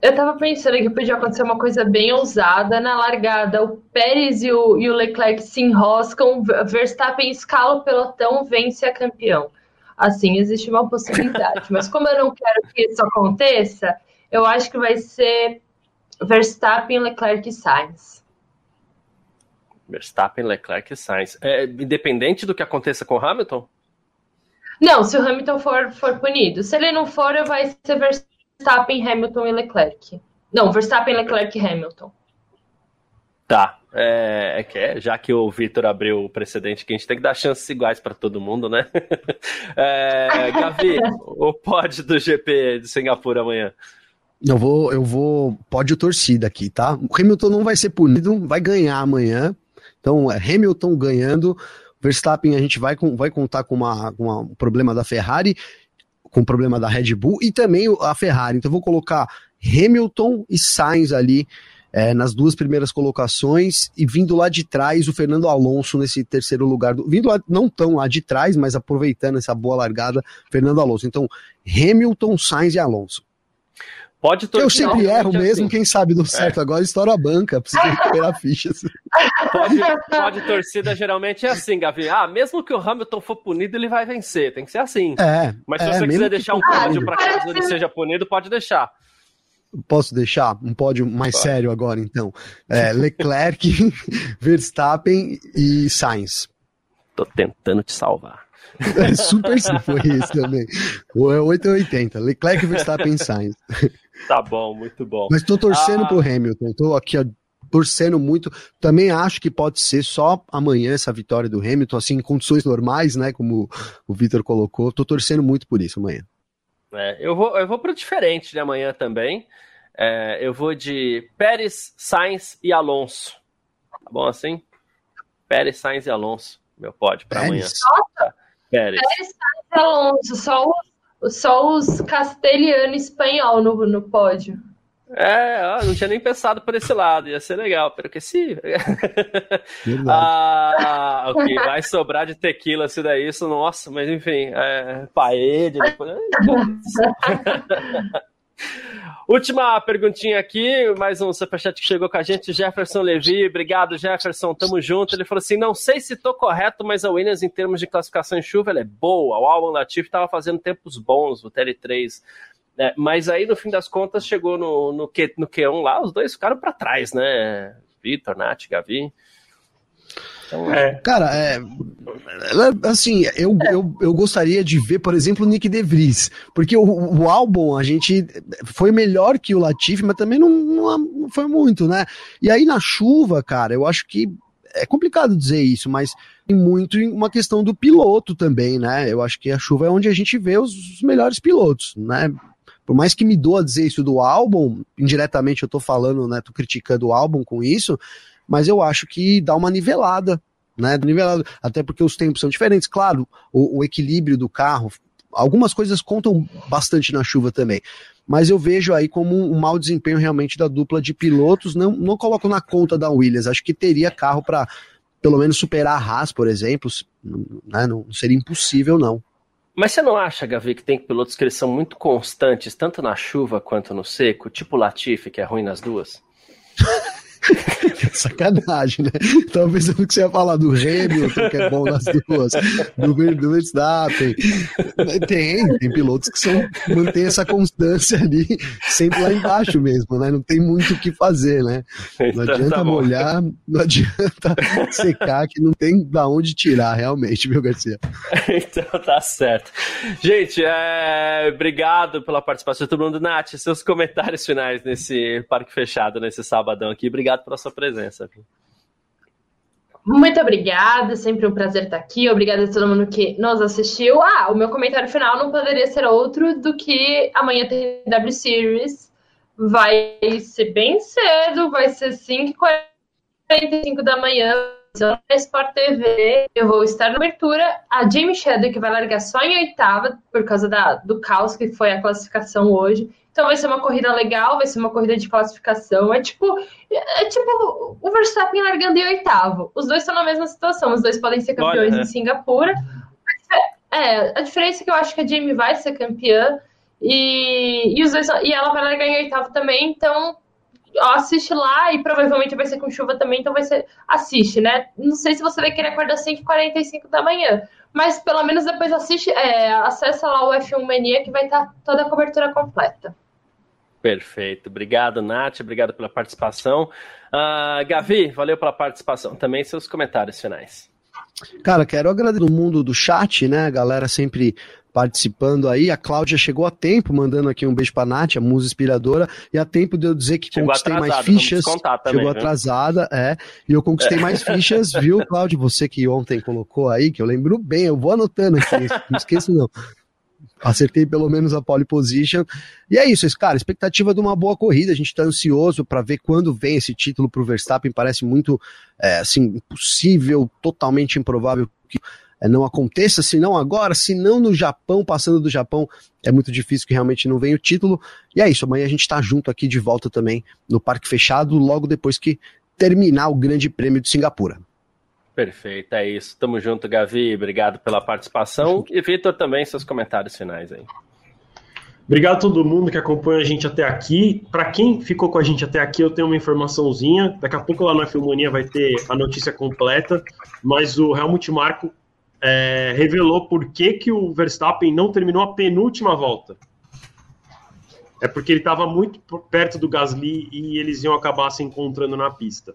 Eu tava pensando que podia acontecer uma coisa bem ousada na largada. O Pérez e o, e o Leclerc se enroscam, Verstappen escala o pelotão, vence a campeão. Assim, existe uma possibilidade. Mas como eu não quero que isso aconteça, eu acho que vai ser Verstappen, Leclerc e Sainz. Verstappen, Leclerc e Sainz. É, independente do que aconteça com o Hamilton? Não, se o Hamilton for, for punido. Se ele não for, vai ser Verstappen, Hamilton e Leclerc. Não, Verstappen, Leclerc e Hamilton. Tá. É, é que é, já que o Vitor abriu o precedente que a gente tem que dar chances iguais para todo mundo, né? é, Gavi, o pódio do GP de Singapura amanhã. Eu vou, eu vou pódio torcida aqui, tá? O Hamilton não vai ser punido, vai ganhar amanhã. Então, é Hamilton ganhando. Verstappen a gente vai, com, vai contar com uma, uma, um problema da Ferrari, com um problema da Red Bull e também a Ferrari. Então, vou colocar Hamilton e Sainz ali é, nas duas primeiras colocações e vindo lá de trás o Fernando Alonso nesse terceiro lugar, do, vindo lá, não tão lá de trás, mas aproveitando essa boa largada, Fernando Alonso. Então, Hamilton, Sainz e Alonso. Pode Eu sempre erro mesmo, assim. quem sabe do certo. É. Agora estoura a banca, preciso recuperar fichas. Pode, pode torcida geralmente é assim, Gavi. Ah, mesmo que o Hamilton for punido, ele vai vencer. Tem que ser assim. É. Mas se é, você quiser deixar um pódio para caso ele seja punido, pode deixar. Posso deixar um pódio mais Pode. sério agora, então? É, Leclerc, Verstappen e Sainz. Tô tentando te salvar. É super sim, foi isso também. O é 880. Leclerc, Verstappen e Sainz. Tá bom, muito bom. Mas tô torcendo ah. pro Hamilton. Tô aqui ó, torcendo muito. Também acho que pode ser só amanhã essa vitória do Hamilton, assim, em condições normais, né? Como o Vitor colocou. Tô torcendo muito por isso amanhã. É, eu vou, eu vou pro diferente de amanhã também. É, eu vou de Pérez, Sainz e Alonso. Tá bom assim? Pérez, Sainz e Alonso. Meu pódio para amanhã. Nossa! Pérez. Pérez, Sainz e Alonso. Só os, só os castelhano e espanhol no, no pódio. É, não tinha nem pensado por esse lado, ia ser legal, pero que sim. ah, ok, vai sobrar de tequila se der isso, nossa, mas enfim, é, paede, depois... Última perguntinha aqui, mais um superchat que chegou com a gente, Jefferson Levi. Obrigado, Jefferson. Tamo junto. Ele falou assim: não sei se tô correto, mas a Williams, em termos de classificação em chuva, ela é boa. O Albon Latif estava fazendo tempos bons, o TL3. Né? Mas aí, no fim das contas, chegou no, no, Q, no Q1 lá, os dois ficaram para trás, né? Vitor, Nath, Gavi. Então, é. Cara, é, assim, eu, eu, eu gostaria de ver, por exemplo, o Nick DeVries, porque o, o álbum a gente foi melhor que o Latifi, mas também não, não foi muito, né? E aí na chuva, cara, eu acho que é complicado dizer isso, mas tem muito uma questão do piloto também, né? Eu acho que a chuva é onde a gente vê os, os melhores pilotos, né? Por mais que me doa dizer isso do álbum, indiretamente eu tô falando, né? Tô criticando o álbum com isso, mas eu acho que dá uma nivelada, né? Nivelado, até porque os tempos são diferentes. Claro, o, o equilíbrio do carro, algumas coisas contam bastante na chuva também. Mas eu vejo aí como um, mau desempenho realmente da dupla de pilotos. Não, não coloco na conta da Williams. Acho que teria carro para pelo menos superar a Haas, por exemplo. Né? Não seria impossível, não. Mas você não acha, Gavi, que tem pilotos que eles são muito constantes, tanto na chuva quanto no seco, tipo o Latifi, que é ruim nas duas? sacanagem, né? Tava pensando que você ia falar do Hamilton, que é bom nas duas, do, do Verstappen. Tem, tem pilotos que são, mantêm essa constância ali, sempre lá embaixo mesmo, né? Não tem muito o que fazer, né? Não então, adianta tá molhar, não adianta secar, que não tem da onde tirar, realmente, viu, Garcia? então tá certo. Gente, é... obrigado pela participação de todo mundo. Nath, seus comentários finais nesse parque fechado, nesse sabadão aqui. Obrigado pela sua presença. Muito obrigada, sempre um prazer estar aqui. Obrigada a todo mundo que nos assistiu. Ah, o meu comentário final não poderia ser outro do que amanhã tem W Series. Vai ser bem cedo, vai ser 5h45 da manhã na Sport TV. Eu vou estar na abertura. A Jamie Shadow, que vai largar só em oitava, por causa da, do caos que foi a classificação hoje. Então vai ser uma corrida legal, vai ser uma corrida de classificação. É tipo, é tipo o Verstappen largando em oitavo. Os dois estão na mesma situação, os dois podem ser campeões Olha, em Singapura. É, a diferença é que eu acho que a Jamie vai ser campeã e, e, os dois, e ela vai largar em oitavo também, então assiste lá e provavelmente vai ser com chuva também, então vai ser. Assiste, né? Não sei se você vai querer acordar 5h45 da manhã, mas pelo menos depois assiste, é, acessa lá o F1 Mania que vai estar toda a cobertura completa. Perfeito. Obrigado, Nath. Obrigado pela participação. Uh, Gavi, valeu pela participação. Também seus comentários finais. Cara, quero agradecer o mundo do chat, né? A galera sempre participando aí. A Cláudia chegou a tempo, mandando aqui um beijo pra Nath, a musa inspiradora, e a tempo de eu dizer que chegou conquistei mais fichas. Também, chegou viu? atrasada, é. E eu conquistei é. mais fichas, viu, Cláudia? Você que ontem colocou aí, que eu lembro bem, eu vou anotando aqui, não esqueço não. Acertei pelo menos a pole position. E é isso, cara. Expectativa de uma boa corrida. A gente está ansioso para ver quando vem esse título para o Verstappen. Parece muito é, assim, impossível, totalmente improvável que é, não aconteça, se não agora, se não no Japão, passando do Japão, é muito difícil que realmente não venha o título. E é isso, amanhã a gente está junto aqui de volta também no Parque Fechado, logo depois que terminar o Grande Prêmio de Singapura. Perfeito, é isso. Tamo junto, Gavi. Obrigado pela participação. E Vitor, também seus comentários finais aí. Obrigado a todo mundo que acompanha a gente até aqui. Para quem ficou com a gente até aqui, eu tenho uma informaçãozinha. Daqui a pouco lá na Filmonia vai ter a notícia completa. Mas o Helmut Marko é, revelou por que, que o Verstappen não terminou a penúltima volta. É porque ele estava muito perto do Gasly e eles iam acabar se encontrando na pista.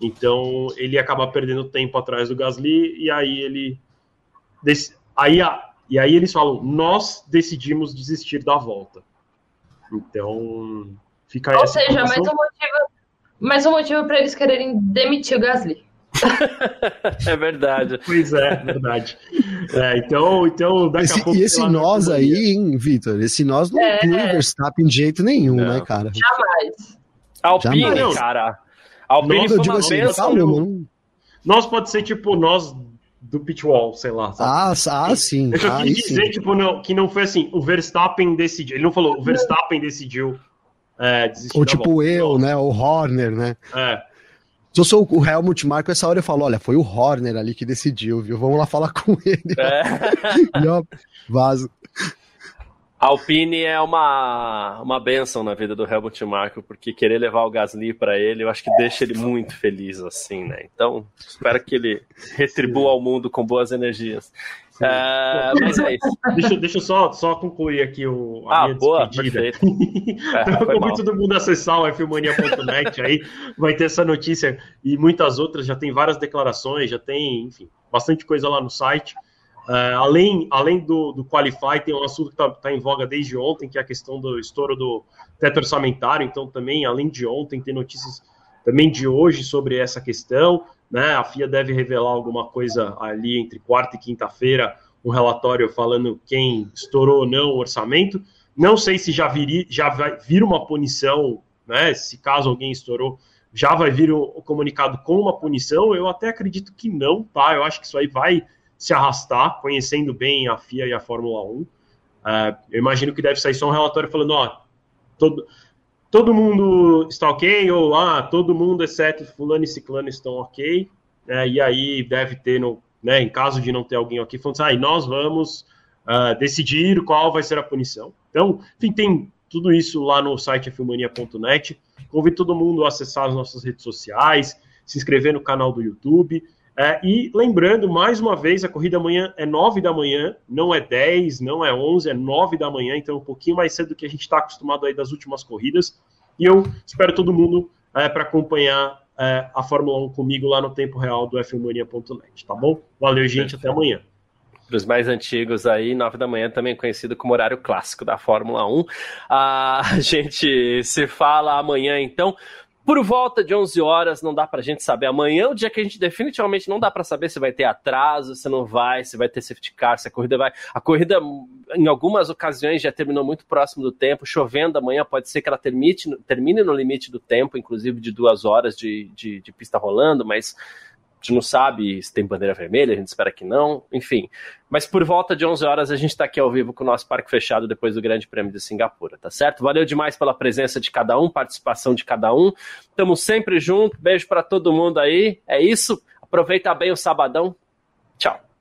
Então ele ia acabar perdendo tempo atrás do Gasly e aí ele. Aí, e aí eles falam: nós decidimos desistir da volta. Então fica. Ou seja, mais um motivo, mais um motivo para eles quererem demitir o Gasly. é verdade. Pois é, verdade. É, então, então, daqui esse, a pouco. E esse nós aí, hein, Vitor? Esse nós não é. inclui o Verstappen de jeito nenhum, não. né, cara? Jamais. Alpine, Jamais. cara. Alpine nós, eu digo assim, calma, Nós pode ser tipo nós do pitwall, sei lá. Ah, ah, sim. Eu só ah, queria dizer, sim. tipo, não, que não foi assim, o Verstappen decidiu. Ele não falou, o Verstappen decidiu é, desistir. Ou tipo eu, né? O Horner, né? É. Se eu sou o Helmut Marko, essa hora eu falo, olha, foi o Horner ali que decidiu, viu? Vamos lá falar com ele. É. e ó, vaso. Alpine é uma, uma benção na vida do Helmut Marko, porque querer levar o Gasly para ele, eu acho que deixa ele muito feliz, assim, né? Então, espero que ele retribua ao mundo com boas energias. É, mas é isso. Deixa, deixa eu só, só concluir aqui o, a ah, minha boa, despedida. É, então, convido todo mundo a acessar o fmania.net aí, vai ter essa notícia e muitas outras, já tem várias declarações, já tem, enfim, bastante coisa lá no site. Uh, além além do, do Qualify, tem um assunto que está tá em voga desde ontem, que é a questão do estouro do teto orçamentário. Então, também, além de ontem, tem notícias também de hoje sobre essa questão né? A FIA deve revelar alguma coisa ali entre quarta e quinta-feira, um relatório falando quem estourou ou não o orçamento. Não sei se já, vir, já vai vir uma punição, né? Se caso alguém estourou, já vai vir o, o comunicado com uma punição. Eu até acredito que não, tá? Eu acho que isso aí vai se arrastar, conhecendo bem a FIA e a Fórmula 1. Uh, é, eu imagino que deve sair só um relatório falando, ó, todo, todo mundo está ok, ou ah, todo mundo, exceto fulano e ciclano, estão ok, né, e aí deve ter, no, né, em caso de não ter alguém aqui, falando assim, ah, nós vamos uh, decidir qual vai ser a punição. Então, enfim, tem tudo isso lá no site filmania.net. Convido todo mundo a acessar as nossas redes sociais, se inscrever no canal do YouTube. É, e lembrando, mais uma vez, a corrida amanhã é 9 da manhã, não é 10, não é 11, é 9 da manhã, então um pouquinho mais cedo do que a gente está acostumado aí das últimas corridas. E eu espero todo mundo é, para acompanhar é, a Fórmula 1 comigo lá no tempo real do fmania.net, tá bom? Valeu, gente, até amanhã. Para os mais antigos aí, 9 da manhã, também conhecido como horário clássico da Fórmula 1. A gente se fala amanhã, então. Por volta de 11 horas, não dá pra gente saber. Amanhã é o dia que a gente definitivamente não dá para saber se vai ter atraso, se não vai, se vai ter safety car, se a corrida vai. A corrida, em algumas ocasiões, já terminou muito próximo do tempo. Chovendo amanhã, pode ser que ela termine, termine no limite do tempo, inclusive de duas horas de, de, de pista rolando, mas gente não sabe se tem bandeira vermelha, a gente espera que não, enfim. Mas por volta de 11 horas a gente está aqui ao vivo com o nosso parque fechado depois do Grande Prêmio de Singapura, tá certo? Valeu demais pela presença de cada um, participação de cada um. Estamos sempre juntos. Beijo para todo mundo aí. É isso. Aproveita bem o sabadão. Tchau.